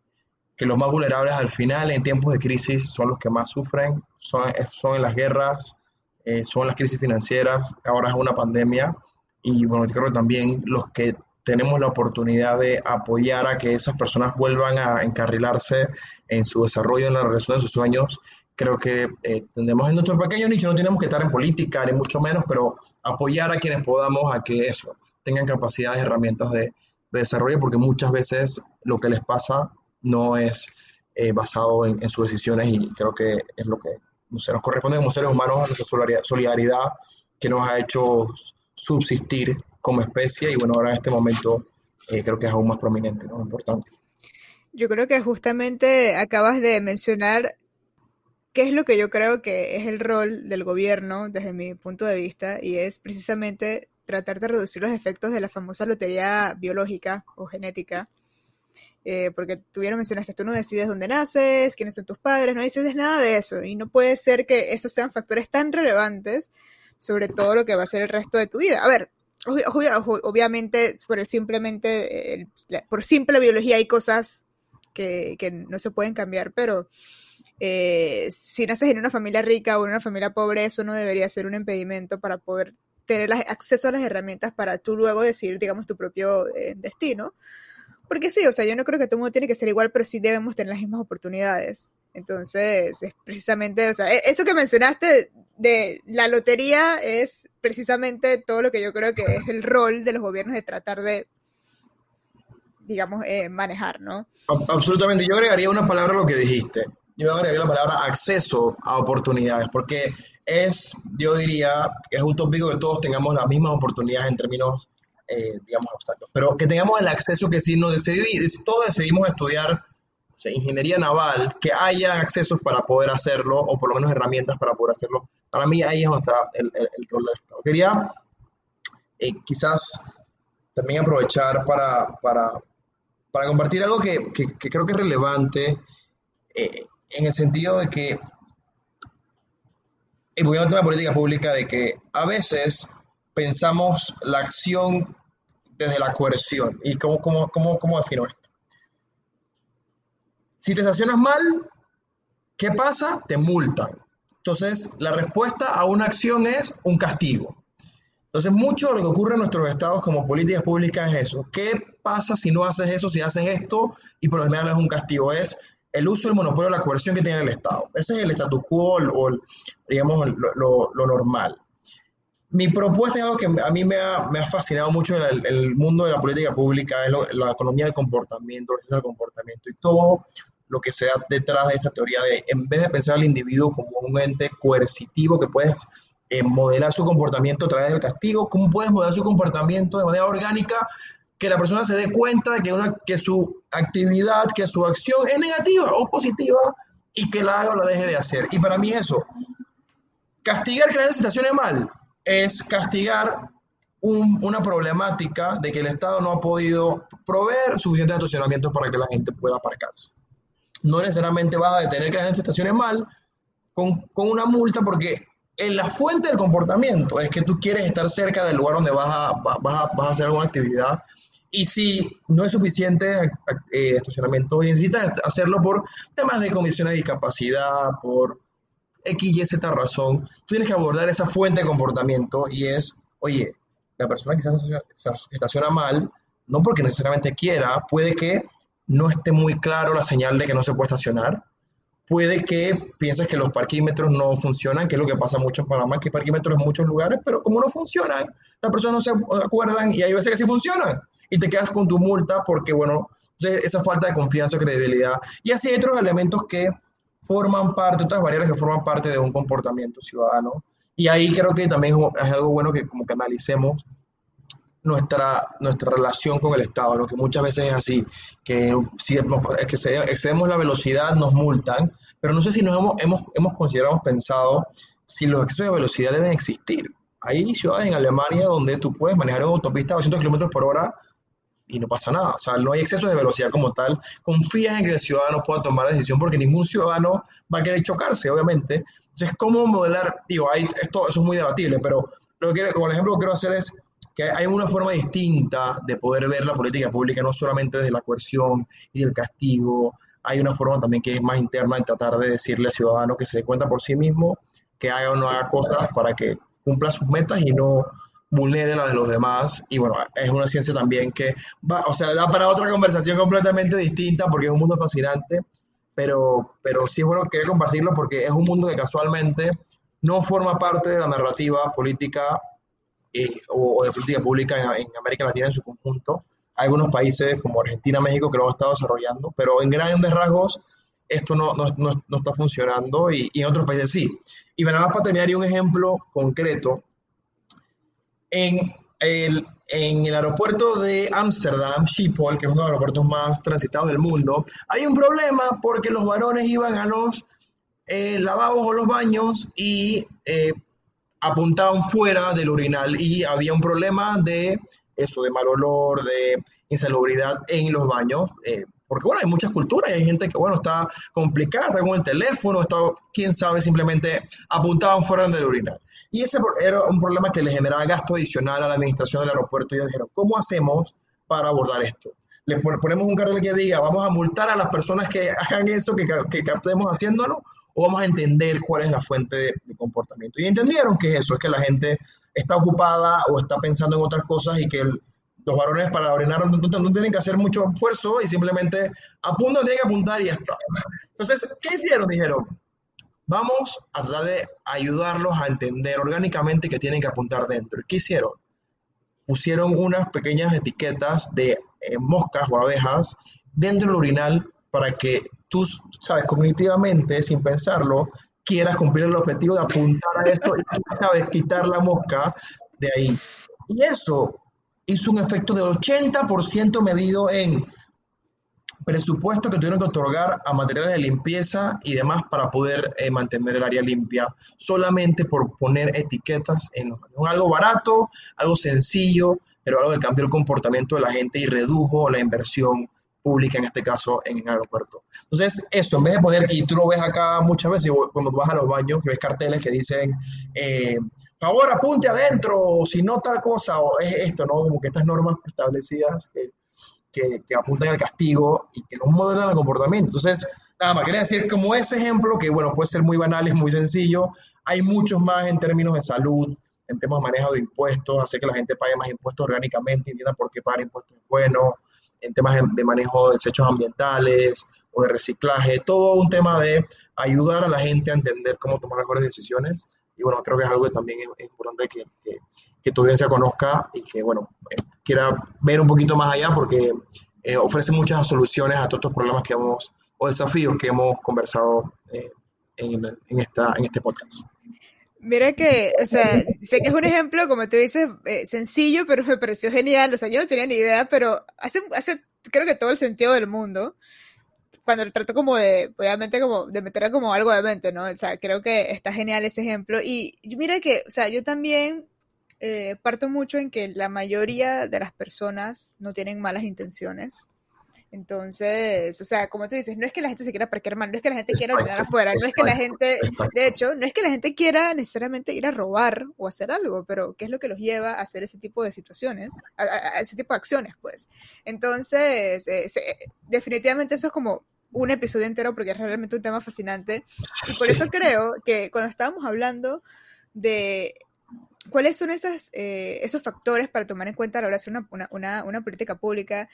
que, los más vulnerables al final en tiempos de crisis son los que más sufren, son, son en las guerras, eh, son las crisis financieras, ahora es una pandemia y bueno, creo que también los que tenemos la oportunidad de apoyar a que esas personas vuelvan a encarrilarse en su desarrollo, en la realización de sus sueños, creo que eh, tendremos en nuestro pequeño nicho, no tenemos que estar en política, ni mucho menos, pero apoyar a quienes podamos a que eso, tengan capacidades, herramientas de, de desarrollo porque muchas veces lo que les pasa no es eh, basado en, en, sus decisiones y creo que es lo que no nos corresponde como seres humanos a nuestra solidaridad que nos ha hecho subsistir como especie y bueno, ahora en este momento eh, creo que es aún más prominente, ¿no? Importante. Yo creo que justamente acabas de mencionar qué es lo que yo creo que es el rol del gobierno desde mi punto de vista y es precisamente tratar de reducir los efectos de la famosa lotería biológica o genética. Eh, porque tú bien mencionaste, tú no decides dónde naces, quiénes son tus padres, no decides nada de eso. Y no puede ser que esos sean factores tan relevantes sobre todo lo que va a ser el resto de tu vida. A ver, ob ob obviamente por el simplemente, por simple biología hay cosas que, que no se pueden cambiar, pero eh, si naces en una familia rica o en una familia pobre, eso no debería ser un impedimento para poder tener acceso a las herramientas para tú luego decidir, digamos, tu propio eh, destino. Porque sí, o sea, yo no creo que todo el mundo tiene que ser igual, pero sí debemos tener las mismas oportunidades. Entonces, es precisamente, e, eso que mencionaste de la lotería es precisamente todo lo que yo creo que es el rol de los gobiernos de tratar de, digamos, eh, manejar, ¿no? Absolutamente. Yo agregaría una palabra a lo que dijiste. Yo agregaría la palabra acceso a oportunidades, porque es, yo diría, es utópico que todos tengamos las mismas oportunidades en términos eh, digamos, obstáculos. Pero que tengamos el acceso que si, no decidimos, todos decidimos estudiar ingeniería naval, que haya accesos para poder hacerlo, o por lo menos herramientas para poder hacerlo. Para mí ahí es donde está el, rol del Estado. Quería eh, quizás también aprovechar para, para, para compartir algo que, que, creo que es relevante eh, en el sentido de que, y volviendo al tema política pública, de que a veces pensamos la acción desde la coerción. ¿Y cómo, cómo, cómo, cómo defino esto? Si te estacionas mal, ¿qué pasa? Te multan. Entonces, la respuesta a una acción es un castigo. Entonces, mucho de lo que ocurre en nuestros estados como políticas públicas es eso. ¿Qué pasa si no haces eso, si haces esto? Y por lo general es un castigo. Es el uso del monopolio la coerción que tiene el Estado. Ese es el status quo o, digamos, lo, normal. Mi propuesta es algo que a mí me ha, fascinado mucho el, el, mundo de la política pública, es la economía del comportamiento, la ciencia del comportamiento y todo lo que sea detrás de esta teoría de, en vez de pensar al individuo como un ente coercitivo que puedes eh, modelar su comportamiento a través del castigo, cómo puedes modelar su comportamiento de manera orgánica, que la persona se dé cuenta de que, una, que su actividad, que su acción es negativa o positiva y que la haga o la deje de hacer. Y para mí eso, castigar que gente se mal, es castigar una problemática de que el Estado no ha podido proveer suficientes estacionamientos para que la gente pueda aparcarse no necesariamente vas a detener que la gente estacione mal con, una multa porque en la fuente del comportamiento es que tú quieres estar cerca del lugar donde vas a, vas a, hacer alguna actividad y si no es suficiente eh, estacionamiento y necesitas hacerlo por temas de condiciones de discapacidad, por X, Y, Z razón, tú tienes que abordar esa fuente de comportamiento y es, oye, la persona quizás estaciona mal, no porque necesariamente quiera, puede que no esté muy claro la señal de que no se puede estacionar. Puede que pienses que los parquímetros no funcionan, que es lo que pasa mucho en Panamá, que hay parquímetros en muchos lugares, pero como no funcionan, las personas no se acuerdan y hay veces que sí funcionan. Y te quedas con tu multa porque, bueno, esa falta de confianza credibilidad. Y así hay otros elementos que forman parte, otras barreras que forman parte de un comportamiento ciudadano. Y ahí creo que también es algo bueno que como que analicemos nuestra, nuestra relación con el Estado, lo que muchas veces es así, que si que excedemos la velocidad nos multan, pero no sé si nos hemos, hemos, hemos considerado, pensado si los excesos de velocidad deben existir. Hay ciudades en Alemania donde tú puedes manejar en autopista a 200 kilómetros por hora y no pasa nada. O sea, no hay exceso de velocidad como tal. Confías en que el ciudadano pueda tomar la decisión porque ningún ciudadano va a querer chocarse, obviamente. Entonces, ¿cómo modelar? Digo, hay, esto eso es muy debatible, pero lo que, como ejemplo, lo que quiero hacer es que hay una forma distinta de poder ver la política pública, no solamente desde la coerción y del castigo, hay una forma también que es más interna de tratar de decirle al ciudadano que se dé cuenta por sí mismo, que haga o no haga cosas para que cumpla sus metas y no vulnere las de los demás. Y bueno, es una ciencia también que va, o sea, da para otra conversación completamente distinta porque es un mundo fascinante, pero, pero sí es bueno querer compartirlo porque es un mundo que casualmente no forma parte de la narrativa política eh, o, de política pública en, América Latina en su conjunto. Hay algunos países como Argentina, México que lo han estado desarrollando, pero en grandes rasgos esto no, no, no, está funcionando y, en otros países sí. Y nada más para terminar, un ejemplo concreto. En el, en el aeropuerto de Ámsterdam, Schiphol, que es uno de los aeropuertos más transitados del mundo, hay un problema porque los varones iban a los eh, lavabos o los baños y eh, apuntaban fuera del urinal y había un problema de eso, de mal olor, de insalubridad en los baños. Eh, porque bueno, hay muchas culturas hay gente que bueno, está complicada, está con el teléfono, está, quién sabe, simplemente apuntaban fuera del urinal. Y ese era un problema que le generaba gasto adicional a la administración del aeropuerto y ellos dijeron, ¿cómo hacemos para abordar esto? Le ponemos un cartel que diga, vamos a multar a las personas que hagan eso, que, que, estemos haciéndolo, o vamos a entender cuál es la fuente de, comportamiento. Y entendieron que eso, es que la gente está ocupada o está pensando en otras cosas y que los varones para orinar no, tienen que hacer mucho esfuerzo y simplemente apuntan, tienen que apuntar y ya está. Entonces, ¿qué hicieron? Dijeron, vamos a tratar de ayudarlos a entender orgánicamente que tienen que apuntar dentro. ¿Qué hicieron? Pusieron unas pequeñas etiquetas de eh, moscas o abejas dentro del urinal para que tú, sabes, cognitivamente, sin pensarlo, quieras cumplir el objetivo de apuntar a eso y, sabes, quitar la mosca de ahí. Y eso hizo un efecto del 80% medido en presupuesto que tuvieron que otorgar a materiales de limpieza y demás para poder eh, mantener el área limpia, solamente por poner etiquetas en algo barato, algo sencillo, pero algo que cambió el comportamiento de la gente y redujo la inversión pública, en este caso en el aeropuerto. Entonces, eso, en vez de poner, y tú lo ves acá muchas veces, cuando vas a los baños, que ves carteles que dicen, eh, favor, apunte adentro, si no tal cosa, o es esto, ¿no? Como que estas normas establecidas que, apuntan al castigo y que no modelan el comportamiento. Entonces, nada más, quería decir como ese ejemplo, que bueno, puede ser muy banal, es muy sencillo, hay muchos más en términos de salud, en temas de manejo de impuestos, hacer que la gente pague más impuestos orgánicamente, entienda por qué pagar impuestos es bueno, en temas de manejo de desechos ambientales o de reciclaje, todo un tema de ayudar a la gente a entender cómo tomar mejores decisiones. Y bueno, creo que es algo que también es, importante que, que, que, tu audiencia conozca y que, bueno, eh, quiera ver un poquito más allá porque eh, ofrece muchas soluciones a todos estos problemas que hemos, o desafíos que hemos conversado eh, en, esta, en este podcast. Mira que, o sea, sé que es un ejemplo, como tú dices, sencillo, pero me pareció genial. O sea, yo no tenía ni idea, pero hace, hace, creo que todo el sentido del mundo. Cuando trato como de, obviamente, como de meter como algo de mente, ¿no? O sea, creo que está genial ese ejemplo. Y mira que, o sea, yo también eh, parto mucho en que la mayoría de las personas no tienen malas intenciones. Entonces, o sea, como tú dices, no es que la gente se quiera parquear mal, no es que la gente quiera orinar afuera, no es que la gente, de hecho, no es que la gente quiera necesariamente ir a robar o hacer algo, pero ¿qué es lo que los lleva a hacer ese tipo de situaciones, a, ese tipo de acciones, pues? Entonces, eh, definitivamente eso es como un episodio entero porque es realmente un tema fascinante y por eso creo que cuando estábamos hablando de ¿Cuáles son esas, eh, esos factores para tomar en cuenta a la hora de hacer una, política pública?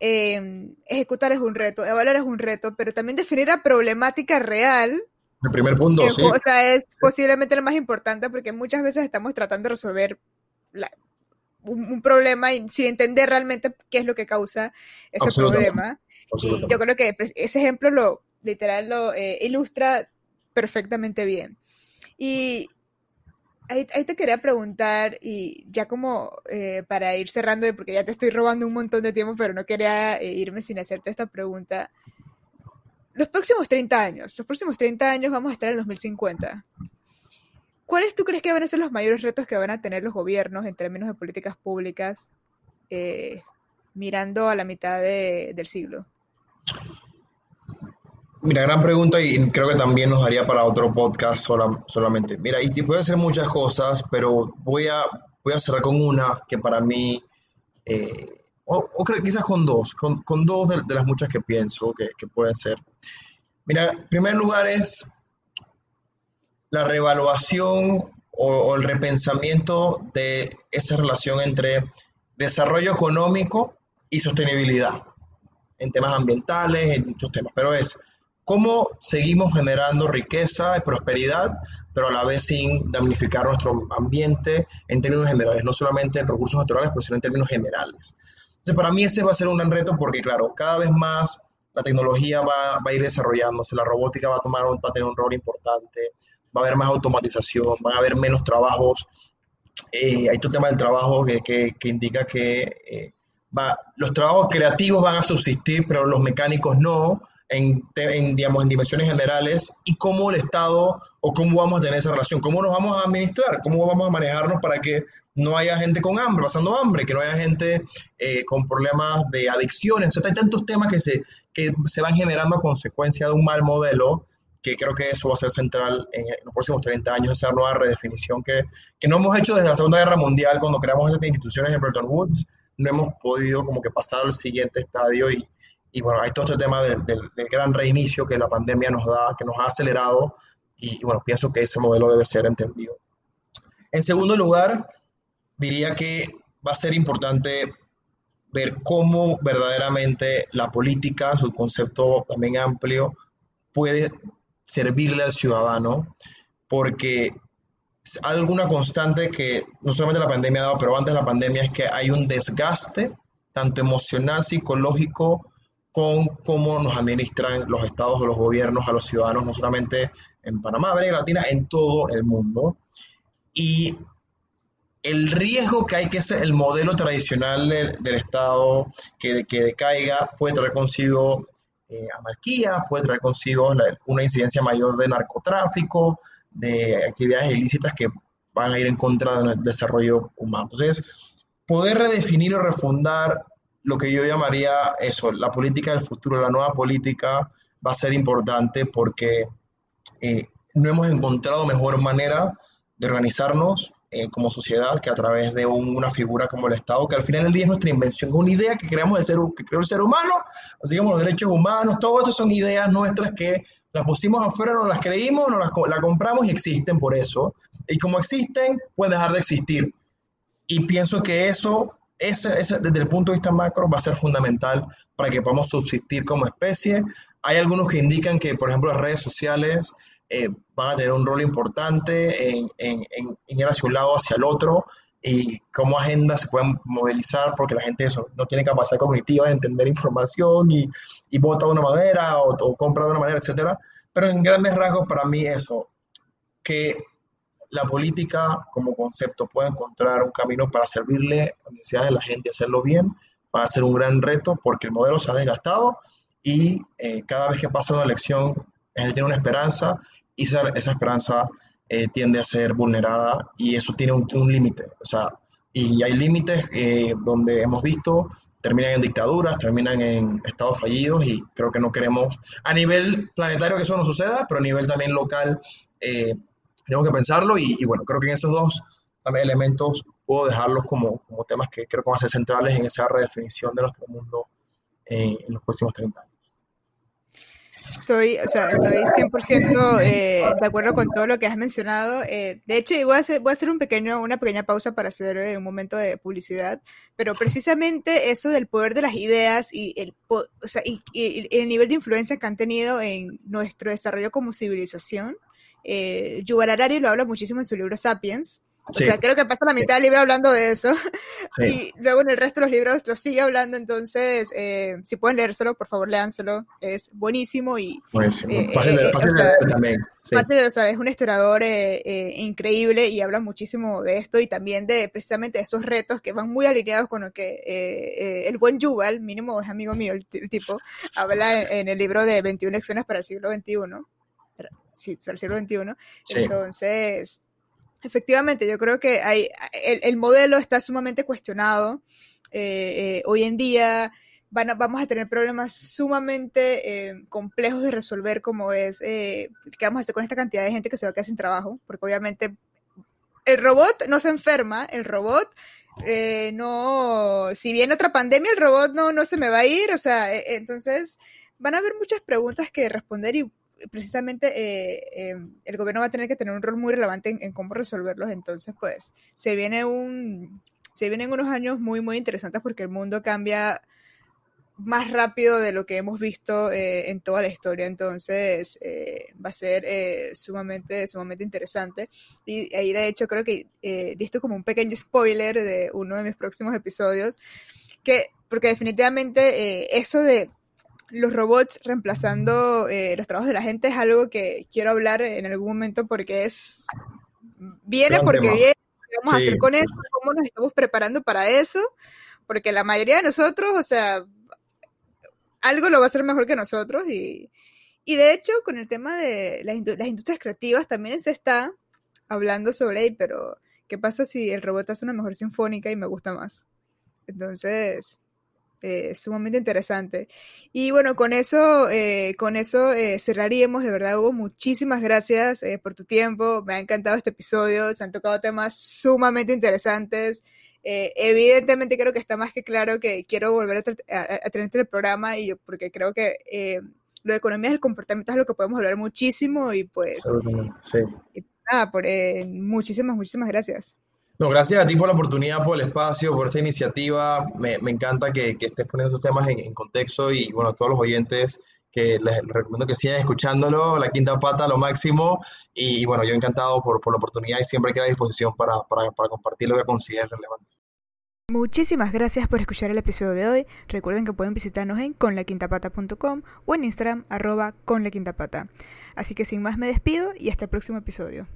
Em, ejecutar es un reto, evaluar es un reto, pero también definir la problemática real. El primer punto, sí. O sea, es posiblemente lo más importante porque muchas veces estamos tratando de resolver un, problema sin entender realmente qué es lo que causa ese problema. Y yo creo que ese ejemplo lo literal lo eh, ilustra perfectamente bien. Y Ahí, te quería preguntar, y ya como eh, para ir cerrando, porque ya te estoy robando un montón de tiempo, pero no quería eh, irme sin hacerte esta pregunta. Los próximos 30 años, los próximos 30 años vamos a estar en 2050. ¿Cuáles tú crees que van a ser los mayores retos que van a tener los gobiernos en términos de políticas públicas eh, mirando a la mitad del siglo? Mira, gran pregunta y creo que también nos daría para otro podcast solamente. Mira, y puede ser muchas cosas, pero voy a, voy a cerrar con una que para mí, eh, o, quizás con dos, con, con dos de, las muchas que pienso que, que pueden ser. Mira, en primer lugar es la reevaluación o, el repensamiento de esa relación entre desarrollo económico y sostenibilidad en temas ambientales, en muchos temas, pero es cómo seguimos generando riqueza y prosperidad, pero a la vez sin damnificar nuestro ambiente en términos generales, no solamente en recursos naturales, pero sino en términos generales. Entonces, para mí ese va a ser un gran reto porque, claro, cada vez más la tecnología va, a ir desarrollándose, la robótica va a, tomar, va a tener un rol importante, va a haber más automatización, van a haber menos trabajos. Eh, hay todo tema del trabajo que, que, indica que eh, va, los trabajos creativos van a subsistir, pero los mecánicos no en, digamos, en dimensiones generales y cómo el Estado o cómo vamos a tener esa relación, cómo nos vamos a administrar, cómo vamos a manejarnos para que no haya gente con hambre, pasando hambre, que no haya gente eh, con problemas de adicciones. O hay tantos temas que se, que se van generando a consecuencia de un mal modelo que creo que eso va a ser central en, los próximos 30 años, esa nueva redefinición que, que no hemos hecho desde la Segunda Guerra Mundial cuando creamos estas instituciones en Bretton Woods, no hemos podido como que pasar al siguiente estadio y, y bueno, hay todo este tema del, del, gran reinicio que la pandemia nos da, que nos ha acelerado, y, bueno, pienso que ese modelo debe ser entendido. En segundo lugar, diría que va a ser importante ver cómo verdaderamente la política, su concepto también amplio, puede servirle al ciudadano, porque alguna constante que no solamente la pandemia ha dado, pero antes de la pandemia es que hay un desgaste, tanto emocional, psicológico, con cómo nos administran los estados o los gobiernos a los ciudadanos, no solamente en Panamá, América Latina, en todo el mundo. Y el riesgo que hay que ser el modelo tradicional del, Estado que, que, decaiga puede traer consigo eh, anarquía, puede traer consigo una incidencia mayor de narcotráfico, de actividades ilícitas que van a ir en contra del desarrollo humano. Entonces, poder redefinir o refundar lo que yo llamaría eso, la política del futuro, la nueva política, va a ser importante porque eh, no hemos encontrado mejor manera de organizarnos eh, como sociedad que a través de una figura como el Estado, que al final del día es nuestra invención, una idea que creamos el ser, que creó el ser humano, así como los derechos humanos, todo esto son ideas nuestras que las pusimos afuera, no las creímos, no las la compramos y existen por eso. Y como existen, pueden dejar de existir. Y pienso que eso, ese, desde el punto de vista macro, va a ser fundamental para que podamos subsistir como especie. Hay algunos que indican que, por ejemplo, las redes sociales eh, van a tener un rol importante en, en, en, ir hacia un lado, hacia el otro, y cómo agendas se pueden movilizar, porque la gente eso, no tiene capacidad cognitiva de entender información y, y vota de una manera o, o compra de una manera, etc. Pero en grandes rasgos, para mí eso, que la política como concepto pueda encontrar un camino para servirle a las necesidades de la gente hacerlo bien, va a ser un gran reto porque el modelo se ha desgastado y eh, cada vez que pasa una elección, él tiene una esperanza y esa, esa esperanza eh, tiende a ser vulnerada y eso tiene un, límite. O sea, y hay límites eh, donde hemos visto terminan en dictaduras, terminan en estados fallidos y creo que no queremos a nivel planetario que eso no suceda, pero a nivel también local tengo que pensarlo y, bueno, creo que en esos dos también elementos puedo dejarlos como, como temas que creo que van a ser centrales en esa redefinición de nuestro mundo eh, en los próximos 30 años. Estoy, o sea, estoy 100% eh, de acuerdo con todo lo que has mencionado. Eh, de hecho, voy a hacer, voy a hacer un pequeño, una pequeña pausa para hacer un momento de publicidad, pero precisamente eso del poder de las ideas y el, o sea, y el nivel de influencia que han tenido en nuestro desarrollo como civilización, eh, Yuval Harari lo habla muchísimo en su libro Sapiens. O sea, creo que pasa la mitad del libro hablando de eso. Y luego en el resto de los libros lo sigue hablando. Entonces, eh, si pueden leérselo, por favor, léanselo. Es buenísimo y. Buenísimo. Eh, fácil, de, leer también. o sea, es un historiador increíble y habla muchísimo de esto y también de precisamente esos retos que van muy alineados con lo que el buen Yuval, mínimo es amigo mío, el, tipo, habla en, en, el libro de 21 lecciones para el siglo XXI sí, para el siglo XXI. Entonces, efectivamente, yo creo que hay, el, modelo está sumamente cuestionado. Eh, eh, hoy en día van vamos a tener problemas sumamente eh, complejos de resolver, como es qué vamos a hacer con esta cantidad de gente que se va a quedar sin trabajo, porque obviamente el robot no se enferma, el robot no, si viene otra pandemia, el robot no, no se me va a ir, o sea, entonces van a haber muchas preguntas que responder y precisamente eh, em, el gobierno va a tener que tener un rol muy relevante en, cómo resolverlos. Entonces, pues, se viene un, se vienen unos años muy, muy interesantes porque el mundo cambia más rápido de lo que hemos visto eh, en toda la historia. Entonces, eh, va a ser sumamente, sumamente interesante. Y ahí, de hecho, creo que diste como un pequeño spoiler de uno de mis próximos episodios. Que, porque definitivamente eso de los robots reemplazando eh, los trabajos de la gente es algo que quiero hablar en algún momento porque es viene porque viene qué vamos a hacer con eso cómo nos estamos preparando para eso porque la mayoría de nosotros o sea algo lo va a hacer mejor que nosotros y, y de hecho con el tema de las, las industrias creativas también se está hablando sobre ahí pero qué pasa si el robot hace una mejor sinfónica y me gusta más entonces eh, sumamente interesante. Y bueno, con eso, eh, con eso eh, cerraríamos. De verdad, Hugo, muchísimas gracias por tu tiempo. Me ha encantado este episodio. Se han tocado temas sumamente interesantes. evidentemente creo que está más que claro que quiero volver a, tener el programa y porque creo que lo de economía del comportamiento es lo que podemos hablar muchísimo y pues sí. nada, por, muchísimas, muchísimas gracias. No, gracias a ti por la oportunidad, por el espacio, por esta iniciativa. Me, encanta que, estés poniendo estos temas en, contexto y bueno, a todos los oyentes que les, recomiendo que sigan escuchándolo, La Quinta Pata, lo máximo. Y, bueno, yo encantado por, la oportunidad y siempre queda a disposición para, para, para compartir lo que consideres relevante. Muchísimas gracias por escuchar el episodio de hoy. Recuerden que pueden visitarnos en conlaquintapata.com o en Instagram arroba conlaquintapata. Así que sin más me despido y hasta el próximo episodio.